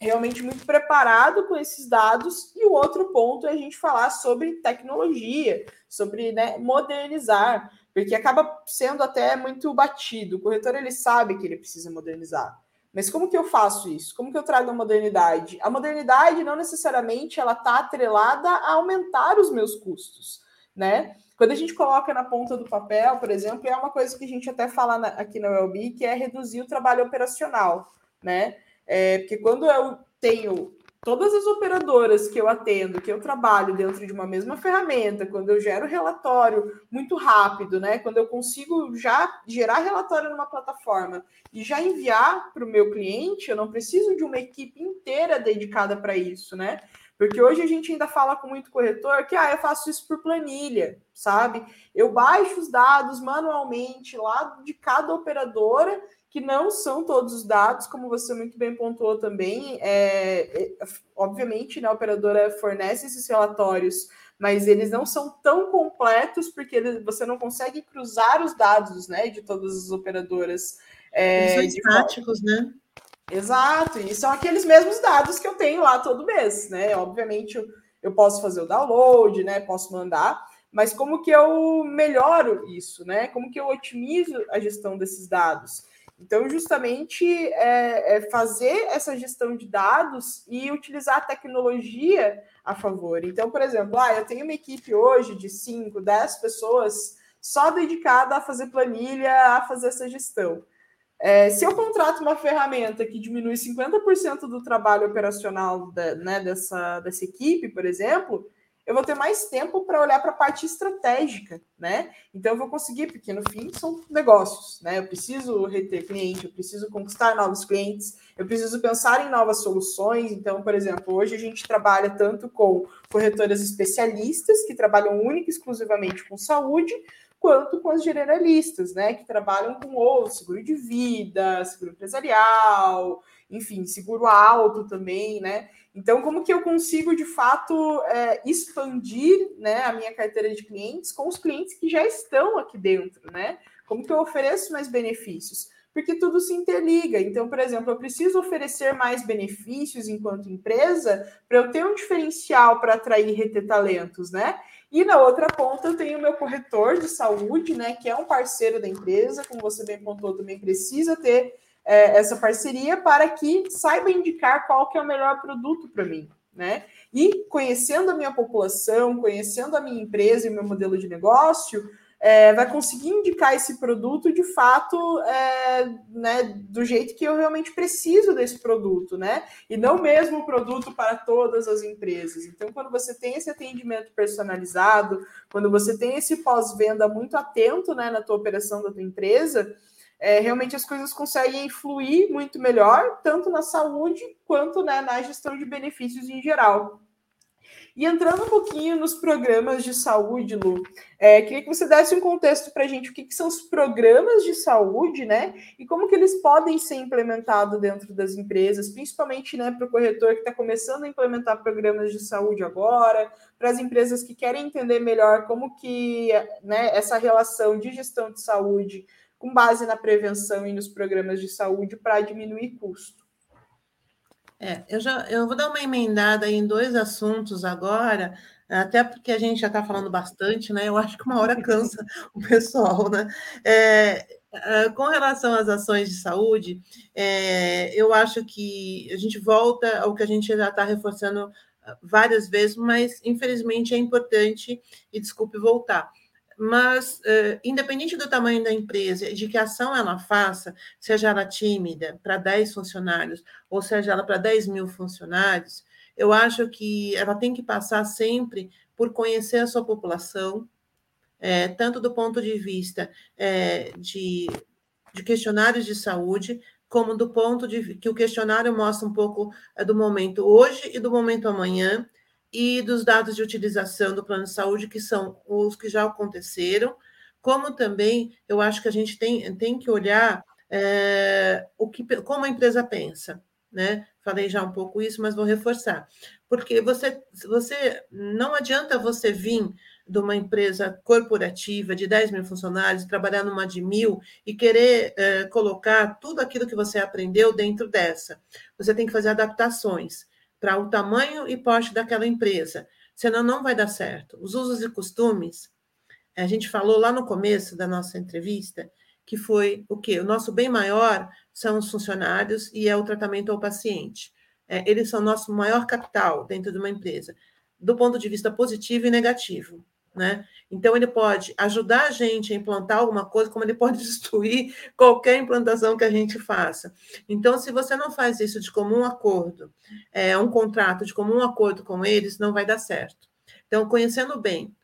[SPEAKER 1] realmente muito preparado com esses dados e o outro ponto é a gente falar sobre tecnologia, sobre né, modernizar, porque acaba sendo até muito batido. O corretor ele sabe que ele precisa modernizar. Mas como que eu faço isso? Como que eu trago a modernidade? A modernidade não necessariamente ela está atrelada a aumentar os meus custos, né? Quando a gente coloca na ponta do papel, por exemplo, é uma coisa que a gente até fala na, aqui na ULB, que é reduzir o trabalho operacional, né? É, porque quando eu tenho todas as operadoras que eu atendo, que eu trabalho dentro de uma mesma ferramenta, quando eu gero relatório muito rápido, né? Quando eu consigo já gerar relatório numa plataforma e já enviar para o meu cliente, eu não preciso de uma equipe inteira dedicada para isso, né? Porque hoje a gente ainda fala com muito corretor que ah, eu faço isso por planilha, sabe? Eu baixo os dados manualmente lá de cada operadora que não são todos os dados, como você muito bem pontuou também. É, é, obviamente, né, a operadora fornece esses relatórios, mas eles não são tão completos porque ele, você não consegue cruzar os dados né, de todas as operadoras.
[SPEAKER 2] É, eles são estáticos, né?
[SPEAKER 1] Exato, e são aqueles mesmos dados que eu tenho lá todo mês, né? Obviamente, eu, eu posso fazer o download, né? Posso mandar, mas como que eu melhoro isso, né? Como que eu otimizo a gestão desses dados? Então, justamente é, é fazer essa gestão de dados e utilizar a tecnologia a favor. Então, por exemplo, ah, eu tenho uma equipe hoje de 5, 10 pessoas só dedicada a fazer planilha, a fazer essa gestão. É, se eu contrato uma ferramenta que diminui 50% do trabalho operacional da, né, dessa, dessa equipe, por exemplo, eu vou ter mais tempo para olhar para a parte estratégica, né? Então eu vou conseguir, porque no fim são negócios, né? Eu preciso reter cliente, eu preciso conquistar novos clientes, eu preciso pensar em novas soluções. Então, por exemplo, hoje a gente trabalha tanto com corretoras especialistas que trabalham única e exclusivamente com saúde, quanto com as generalistas, né? Que trabalham com ou seguro de vida, seguro empresarial, enfim, seguro alto também, né? Então, como que eu consigo, de fato, é, expandir né, a minha carteira de clientes com os clientes que já estão aqui dentro, né? Como que eu ofereço mais benefícios? Porque tudo se interliga. Então, por exemplo, eu preciso oferecer mais benefícios enquanto empresa para eu ter um diferencial para atrair e reter talentos, né? E na outra ponta eu tenho o meu corretor de saúde, né? Que é um parceiro da empresa, como você bem pontuou, também precisa ter é, essa parceria para que saiba indicar qual que é o melhor produto para mim, né? E conhecendo a minha população, conhecendo a minha empresa e meu modelo de negócio, é, vai conseguir indicar esse produto de fato é, né, do jeito que eu realmente preciso desse produto, né? E não mesmo o produto para todas as empresas. Então, quando você tem esse atendimento personalizado, quando você tem esse pós-venda muito atento né, na tua operação da tua empresa, é, realmente as coisas conseguem fluir muito melhor, tanto na saúde quanto né, na gestão de benefícios em geral. E entrando um pouquinho nos programas de saúde, Lu, é, queria que você desse um contexto para a gente, o que, que, são os programas de saúde, né? E como que eles podem ser implementados dentro das empresas, principalmente né, para o corretor que está começando a implementar programas de saúde agora, para as empresas que querem entender melhor como que né, essa relação de gestão de saúde com base na prevenção e nos programas de saúde para diminuir custo.
[SPEAKER 2] É, eu já eu vou dar uma emendada em dois assuntos agora, até porque a gente já está falando bastante, né? Eu acho que uma hora cansa o pessoal, né? É, é, com relação às ações de saúde, é, eu acho que a gente volta ao que a gente já está reforçando várias vezes, mas infelizmente é importante, e desculpe voltar, mas uh, independente do tamanho da empresa, de que ação ela faça, seja ela tímida para 10 funcionários, ou seja ela para 10 mil funcionários, eu acho que ela tem que passar sempre por conhecer a sua população, é, tanto do ponto de vista é, de, de questionários de saúde, como do ponto de que o questionário mostra um pouco do momento hoje e do momento amanhã, e dos dados de utilização do plano de saúde, que são os que já aconteceram, como também eu acho que a gente tem, tem que olhar é, o que, como a empresa pensa. Né? Falei já um pouco isso, mas vou reforçar. Porque você, você não adianta você vir de uma empresa corporativa de 10 mil funcionários, trabalhar numa de mil e querer é, colocar tudo aquilo que você aprendeu dentro dessa. Você tem que fazer adaptações para o tamanho e porte daquela empresa, senão não vai dar certo. Os usos e costumes, a gente falou lá no começo da nossa entrevista, que foi o quê? O nosso bem maior são os funcionários e é o tratamento ao paciente. É, eles são nosso maior capital dentro de uma empresa, do ponto de vista positivo e negativo. Né? Então, ele pode ajudar a gente a implantar alguma coisa, como ele pode destruir qualquer implantação que a gente faça. Então, se você não faz isso de comum acordo, é, um contrato de comum acordo com eles, não vai dar certo. Então, conhecendo bem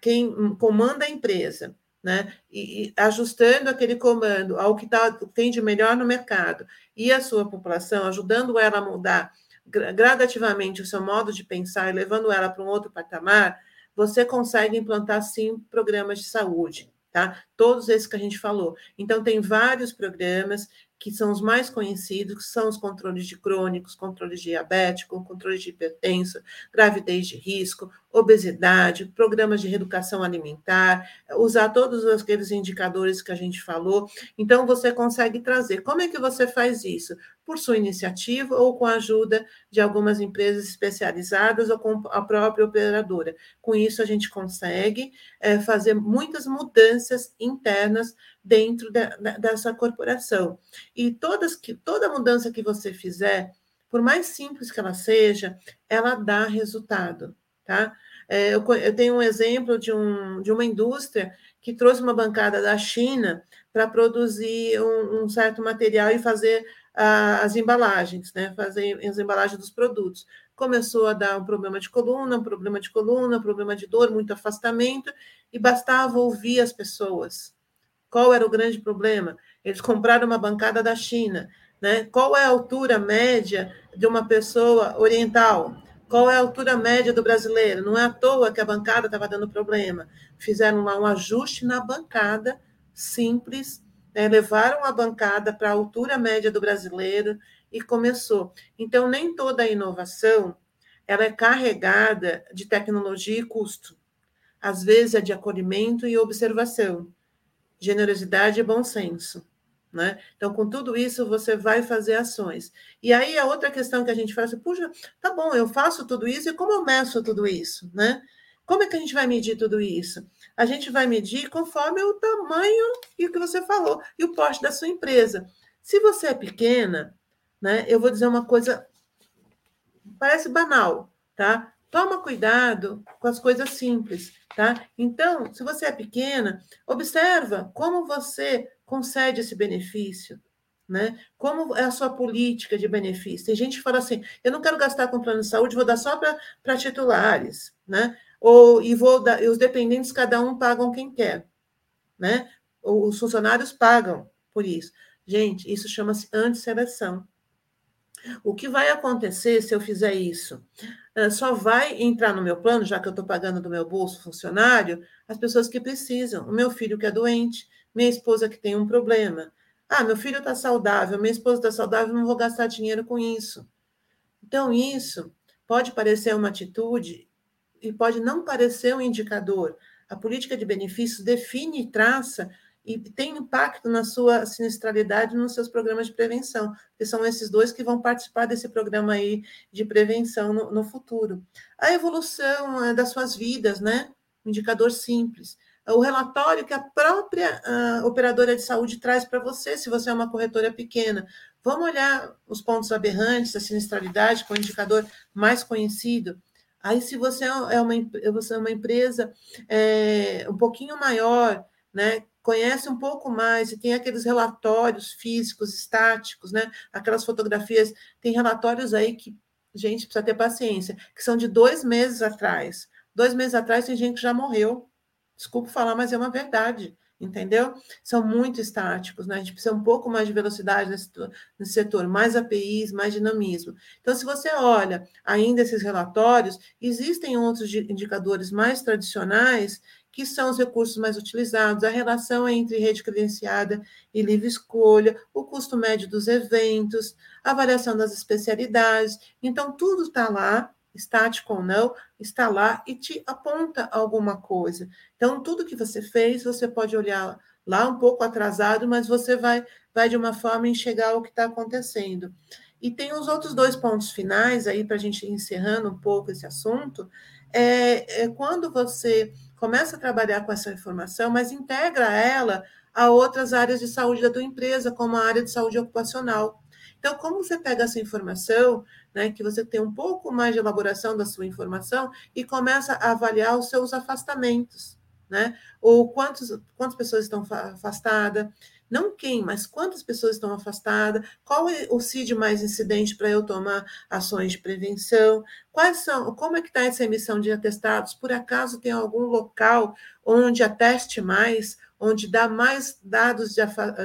[SPEAKER 2] quem comanda a empresa, né? E, e, ajustando aquele comando ao que tá, tem de melhor no mercado e a sua população, ajudando ela a mudar gradativamente o seu modo de pensar e levando ela para um outro patamar, você consegue implantar sim programas de saúde, tá? Todos esses que a gente falou. Então, tem vários programas que são os mais conhecidos, que são os controles de crônicos, controles de diabético, controles de hipertenso, gravidez de risco, obesidade, programas de reeducação alimentar, usar todos aqueles indicadores que a gente falou. Então, você consegue trazer. Como é que você faz isso? Por sua iniciativa ou com a ajuda de algumas empresas especializadas ou com a própria operadora. Com isso, a gente consegue é, fazer muitas mudanças internas dentro de, de, dessa corporação. E todas que, toda mudança que você fizer, por mais simples que ela seja, ela dá resultado, tá? É, eu, eu, tenho um exemplo de, um, de uma indústria que trouxe uma bancada da China para produzir um, um, certo material e fazer as embalagens, né? fazer as embalagens dos produtos. Começou a dar um problema de coluna, um problema de coluna, um problema de dor, muito afastamento, e bastava ouvir as pessoas. Qual era o grande problema? Eles compraram uma bancada da China. Né? Qual é a altura média de uma pessoa oriental? Qual é a altura média do brasileiro? Não é à toa que a bancada estava dando problema. Fizeram lá um ajuste na bancada, simples, né? levaram a bancada para a altura média do brasileiro e começou. Então, nem toda a inovação ela é carregada de tecnologia e custo. Às vezes é de acolhimento e observação, generosidade e bom senso. Né? Então, com tudo isso, você vai fazer ações. E aí, a outra questão que a gente faz é, puxa, tá bom, eu faço tudo isso, e como eu meço tudo isso? Né? Como é que a gente vai medir tudo isso? A gente vai medir conforme o tamanho e o que você falou, e o porte da sua empresa. Se você é pequena, né, eu vou dizer uma coisa, parece banal, tá? Toma cuidado com as coisas simples, tá? Então, se você é pequena, observa como você concede esse benefício, né? Como é a sua política de benefício? Tem gente que fala assim: eu não quero gastar com plano de saúde, vou dar só para titulares, né? Ou e vou dar, e os dependentes cada um pagam quem quer, né? Os funcionários pagam por isso. Gente, isso chama-se antisseleção. O que vai acontecer se eu fizer isso? Ah, só vai entrar no meu plano, já que eu estou pagando do meu bolso funcionário, as pessoas que precisam. O meu filho que é doente, minha esposa que tem um problema. Ah, meu filho está saudável, minha esposa está saudável, não vou gastar dinheiro com isso. Então, isso pode parecer uma atitude e pode não parecer um indicador. A política de benefícios define e traça e tem impacto na sua sinistralidade nos seus programas de prevenção, que são esses dois que vão participar desse programa aí de prevenção no, no futuro. A evolução é, das suas vidas, né? Um indicador simples o relatório que a própria uh, operadora de saúde traz para você, se você é uma corretora pequena. Vamos olhar os pontos aberrantes, a sinistralidade, com o indicador mais conhecido. Aí, se você é uma, você é uma empresa é, um pouquinho maior, né, conhece um pouco mais e tem aqueles relatórios físicos, estáticos, né, aquelas fotografias, tem relatórios aí que, gente, precisa ter paciência, que são de dois meses atrás. Dois meses atrás tem gente que já morreu Desculpe falar, mas é uma verdade, entendeu? São muito estáticos, né? A gente precisa um pouco mais de velocidade nesse, nesse setor, mais APIs, mais dinamismo. Então, se você olha ainda esses relatórios, existem outros indicadores mais tradicionais que são os recursos mais utilizados, a relação entre rede credenciada e livre escolha, o custo médio dos eventos, a variação das especialidades. Então, tudo está lá estático ou não, está lá e te aponta alguma coisa. Então, tudo que você fez, você pode olhar lá um pouco atrasado, mas você vai, vai de uma forma enxergar o que está acontecendo. E tem os outros dois pontos finais aí, para a gente encerrando um pouco esse assunto, é, é quando você começa a trabalhar com essa informação, mas integra ela a outras áreas de saúde da tua empresa, como a área de saúde ocupacional. Então, como você pega essa informação, né, que você tem um pouco mais de elaboração da sua informação e começa a avaliar os seus afastamentos, né? Ou quantos, quantas pessoas estão afastadas, não quem, mas quantas pessoas estão afastadas, qual é o CID mais incidente para eu tomar ações de prevenção, quais são, como é que está essa emissão de atestados, por acaso tem algum local onde ateste mais, onde dá mais dados de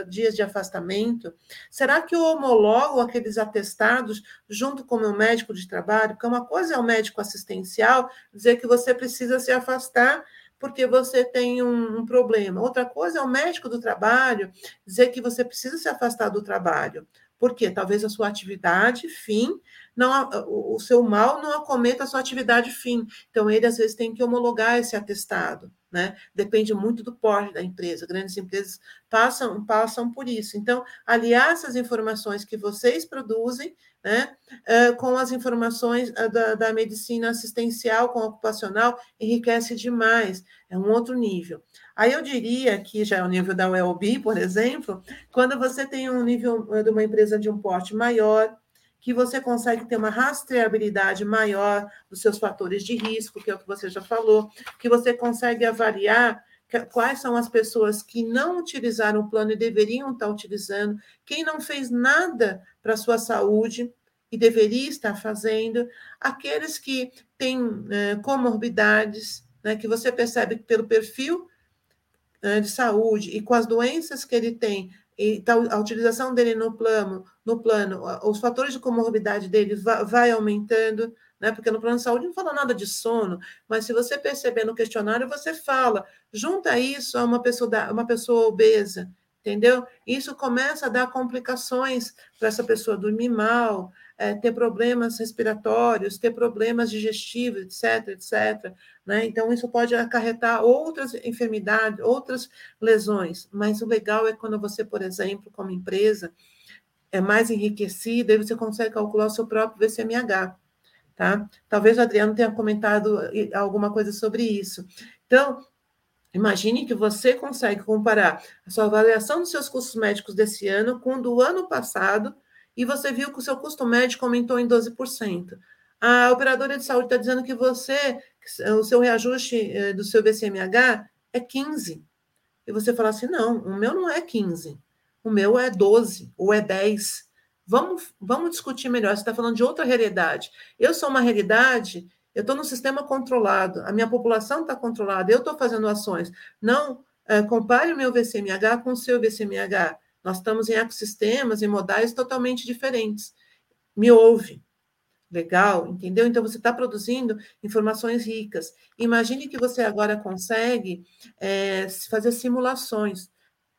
[SPEAKER 2] dias de afastamento? Será que eu homologo aqueles atestados junto com o meu médico de trabalho? Porque uma coisa é o médico assistencial dizer que você precisa se afastar porque você tem um, um, problema. Outra coisa é o médico do trabalho dizer que você precisa se afastar do trabalho. Porque talvez a sua atividade fim, não, o, seu mal não acometa a sua atividade fim. Então, ele às vezes tem que homologar esse atestado. Né? Depende muito do porte da empresa. Grandes empresas passam, passam por isso. Então, aliar essas informações que vocês produzem né, com as informações da, da medicina assistencial com ocupacional, enriquece demais, é um outro nível. Aí eu diria que já é o nível da UELB, por exemplo, quando você tem um nível de uma empresa de um porte maior, que você consegue ter uma rastreabilidade maior dos seus fatores de risco, que é o que você já falou, que você consegue avaliar quais são as pessoas que não utilizaram o plano e deveriam estar utilizando, quem não fez nada para sua saúde e deveria estar fazendo, aqueles que têm eh, comorbidades, né, que você percebe pelo perfil né, de saúde e com as doenças que ele tem, e a utilização dele no plano, no plano, os fatores de comorbidade dele vai, vai aumentando, né? Porque no plano de saúde não fala nada de sono, mas se você perceber no questionário, você fala, junta isso a uma pessoa, uma pessoa obesa, entendeu? Isso começa a dar complicações para essa pessoa dormir mal, é, ter problemas respiratórios, ter problemas digestivos, etc, etc. Né? Então, isso pode acarretar outras enfermidades, outras lesões. Mas o legal é quando você, por exemplo, como empresa, é mais enriquecida e você consegue calcular o seu próprio VCMH. Tá? Talvez o Adriano tenha comentado alguma coisa sobre isso. Então, imagine que você consegue comparar a sua avaliação dos seus custos médicos desse ano com do ano passado e você viu que o seu custo médico aumentou em 12%. A operadora de saúde está dizendo que você, o seu reajuste eh, do seu VCMH é 15. E você fala assim: não, o meu não é 15, o meu é 12 ou é 10. Vamos, vamos discutir melhor. Você está falando de outra realidade. Eu sou uma realidade, eu estou no sistema controlado, a minha população está controlada, eu estou fazendo ações. Não é, compare o meu VCMH com o seu VCMH. Nós estamos em ecossistemas, em modais totalmente diferentes. Me ouve. Legal, entendeu? Então você está produzindo informações ricas. Imagine que você agora consegue é, fazer simulações.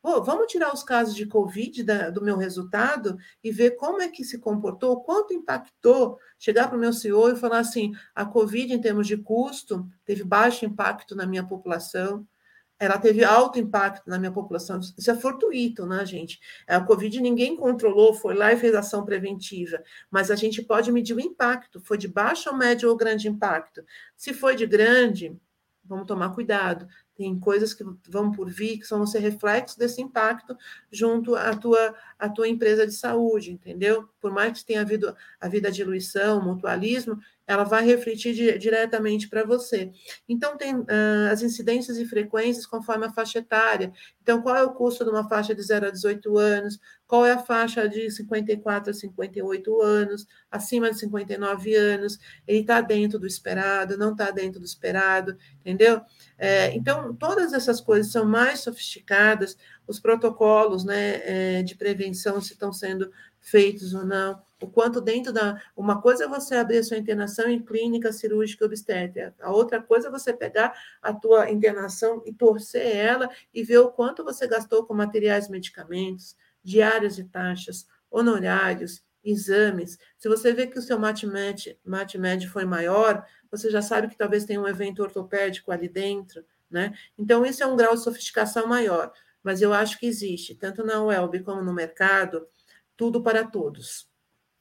[SPEAKER 2] Pô, vamos tirar os casos de Covid da, do meu resultado e ver como é que se comportou, quanto impactou. Chegar para o meu CEO e falar assim: a Covid, em termos de custo, teve baixo impacto na minha população, ela teve alto impacto na minha população. Isso é fortuito, né, gente? A Covid ninguém controlou, foi lá e fez ação preventiva, mas a gente pode medir o impacto. Foi de baixo, médio ou grande impacto? Se foi de grande, vamos tomar cuidado. Tem coisas que vão por vir, que vão ser reflexos desse impacto junto à tua, à tua empresa de saúde, entendeu? Por mais que tenha havido, a diluição, mutualismo, ela vai refletir di diretamente para você. Então, tem uh, as incidências e frequências conforme a faixa etária. Então, qual é o custo de uma faixa de 0 a 18 anos? Qual é a faixa de 54 a 58 anos? Acima de 59 anos? Ele está dentro do esperado? Não está dentro do esperado? Entendeu? É, então, todas essas coisas são mais sofisticadas, os protocolos né, é, de prevenção, se estão sendo feitos ou não o quanto dentro da. Uma coisa é você abrir a sua internação em clínica cirúrgica obstétrica, a outra coisa é você pegar a tua internação e torcer ela e ver o quanto você gastou com materiais medicamentos, diárias e taxas, honorários, exames. Se você vê que o seu MATMED, MATMED foi maior, você já sabe que talvez tenha um evento ortopédico ali dentro, né? Então, isso é um grau de sofisticação maior, mas eu acho que existe, tanto na UELB como no mercado, tudo para todos.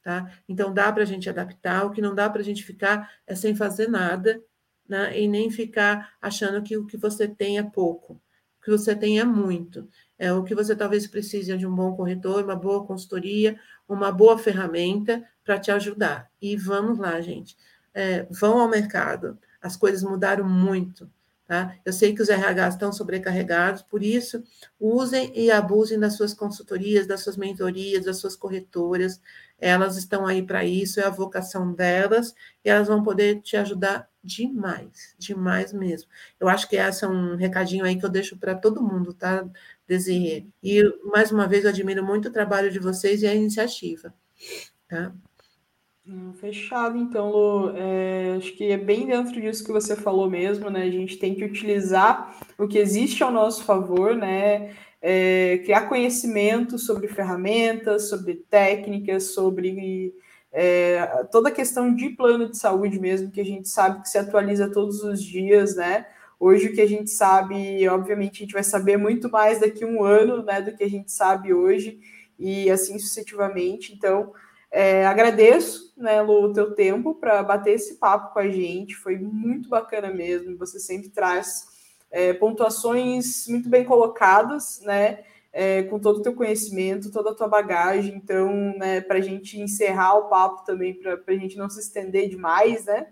[SPEAKER 2] Tá? Então, dá para a gente adaptar, o que não dá para a gente ficar é sem fazer nada, né? e nem ficar achando que o que você tem é pouco, o que você tem é muito. É o que você talvez precise de um bom corretor, uma boa consultoria, uma boa ferramenta para te ajudar. E vamos lá, gente. É, vão ao mercado. As coisas mudaram muito. Tá? Eu sei que os RHs estão sobrecarregados, por isso, usem e abusem das suas consultorias, das suas mentorias, das suas corretoras. Elas estão aí para isso, é a vocação delas, e elas vão poder te ajudar demais, demais mesmo. Eu acho que esse é um recadinho aí que eu deixo para todo mundo, tá, Desirê? E, mais uma vez, eu admiro muito o trabalho de vocês e a iniciativa, tá?
[SPEAKER 1] Hum, fechado, então, Lu. É, acho que é bem dentro disso que você falou mesmo, né? A gente tem que utilizar o que existe ao nosso favor, né? É, criar conhecimento sobre ferramentas, sobre técnicas, sobre é, toda a questão de plano de saúde mesmo, que a gente sabe que se atualiza todos os dias, né? Hoje o que a gente sabe, obviamente, a gente vai saber muito mais daqui a um ano, né, do que a gente sabe hoje, e assim sucessivamente. Então, é, agradeço, né, Lu, o teu tempo para bater esse papo com a gente. Foi muito bacana mesmo. Você sempre traz é, pontuações muito bem colocadas, né? É, com todo o teu conhecimento, toda a tua bagagem. Então, né, para a gente encerrar o papo também, para a gente não se estender demais, né?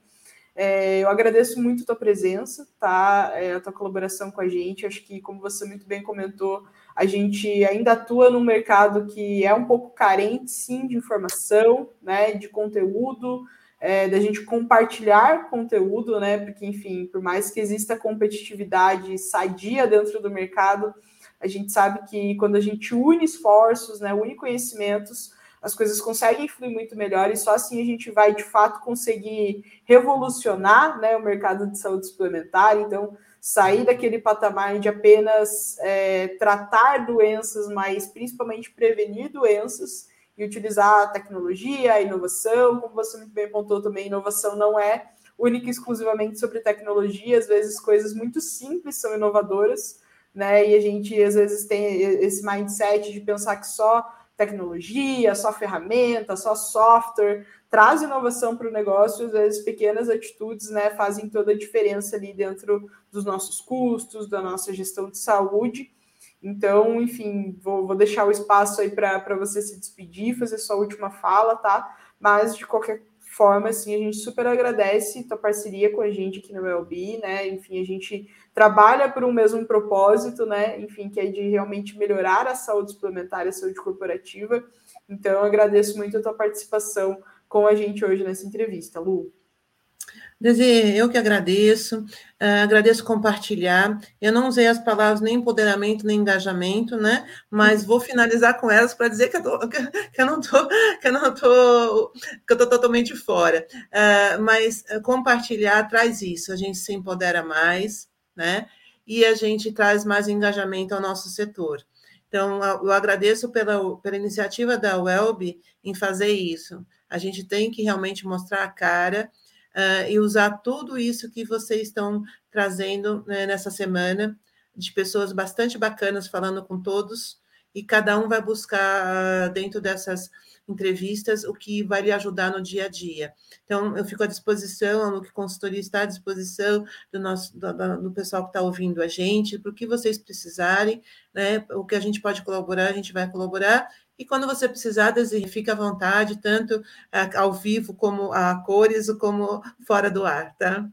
[SPEAKER 1] É, eu agradeço muito a tua presença, tá? É, a tua colaboração com a gente. Acho que, como você muito bem comentou, a gente ainda atua num mercado que é um pouco carente, sim, de informação, né? De conteúdo, é, da gente compartilhar conteúdo, né? Porque, enfim, por mais que exista competitividade sadia dentro do mercado, a gente sabe que quando a gente une esforços, né? Une conhecimentos as coisas conseguem fluir muito melhor e só assim a gente vai de fato conseguir revolucionar né, o mercado de saúde suplementar. Então, sair daquele patamar de apenas é, tratar doenças, mas principalmente prevenir doenças e utilizar a tecnologia, a inovação. Como você muito bem pontuou também, inovação não é única e exclusivamente sobre tecnologia, às vezes coisas muito simples são inovadoras, né? E a gente às vezes tem esse mindset de pensar que só tecnologia, só ferramenta, só software, traz inovação para o negócio, às vezes pequenas atitudes né, fazem toda a diferença ali dentro dos nossos custos, da nossa gestão de saúde. Então, enfim, vou, vou deixar o espaço aí para você se despedir, fazer sua última fala, tá? Mas, de qualquer forma, assim, a gente super agradece tua parceria com a gente aqui no Wellbe, né? Enfim, a gente trabalha por um mesmo propósito, né? Enfim, que é de realmente melhorar a saúde suplementar e a saúde corporativa. Então, agradeço muito a tua participação com a gente hoje nessa entrevista, Lu.
[SPEAKER 2] Desi, eu que agradeço, uh, agradeço compartilhar. Eu não usei as palavras nem empoderamento, nem engajamento, né? Mas vou finalizar com elas para dizer que eu, tô, que eu não tô, que eu não tô, que eu tô totalmente fora. Uh, mas uh, compartilhar traz isso, a gente se empodera mais, né? E a gente traz mais engajamento ao nosso setor. Então, eu agradeço pela, pela iniciativa da Welb em fazer isso. A gente tem que realmente mostrar a cara uh, e usar tudo isso que vocês estão trazendo né, nessa semana, de pessoas bastante bacanas falando com todos, e cada um vai buscar dentro dessas entrevistas o que vai lhe ajudar no dia a dia. Então, eu fico à disposição, a Luke Consultoria está à disposição do, nosso, do, do pessoal que está ouvindo a gente, para o que vocês precisarem, né, o que a gente pode colaborar, a gente vai colaborar, e quando você precisar, Desiree, fique à vontade, tanto ao vivo como a cores, como fora do ar, tá?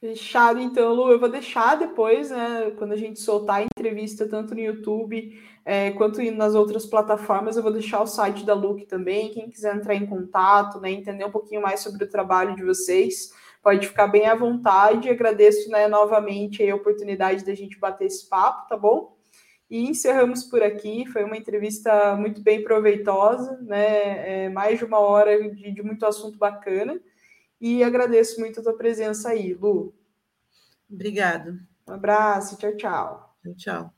[SPEAKER 1] Fechado, então, Lu. Eu vou deixar depois, né, quando a gente soltar a entrevista, tanto no YouTube é, quanto nas outras plataformas, eu vou deixar o site da Luke também. Quem quiser entrar em contato, né, entender um pouquinho mais sobre o trabalho de vocês, pode ficar bem à vontade. Agradeço né, novamente a oportunidade da gente bater esse papo, tá bom? E encerramos por aqui. Foi uma entrevista muito bem proveitosa, né? É, mais de uma hora de, de, muito assunto bacana. E agradeço muito a tua presença aí, Lu.
[SPEAKER 2] Obrigado.
[SPEAKER 1] Um abraço, tchau, tchau.
[SPEAKER 2] Tchau.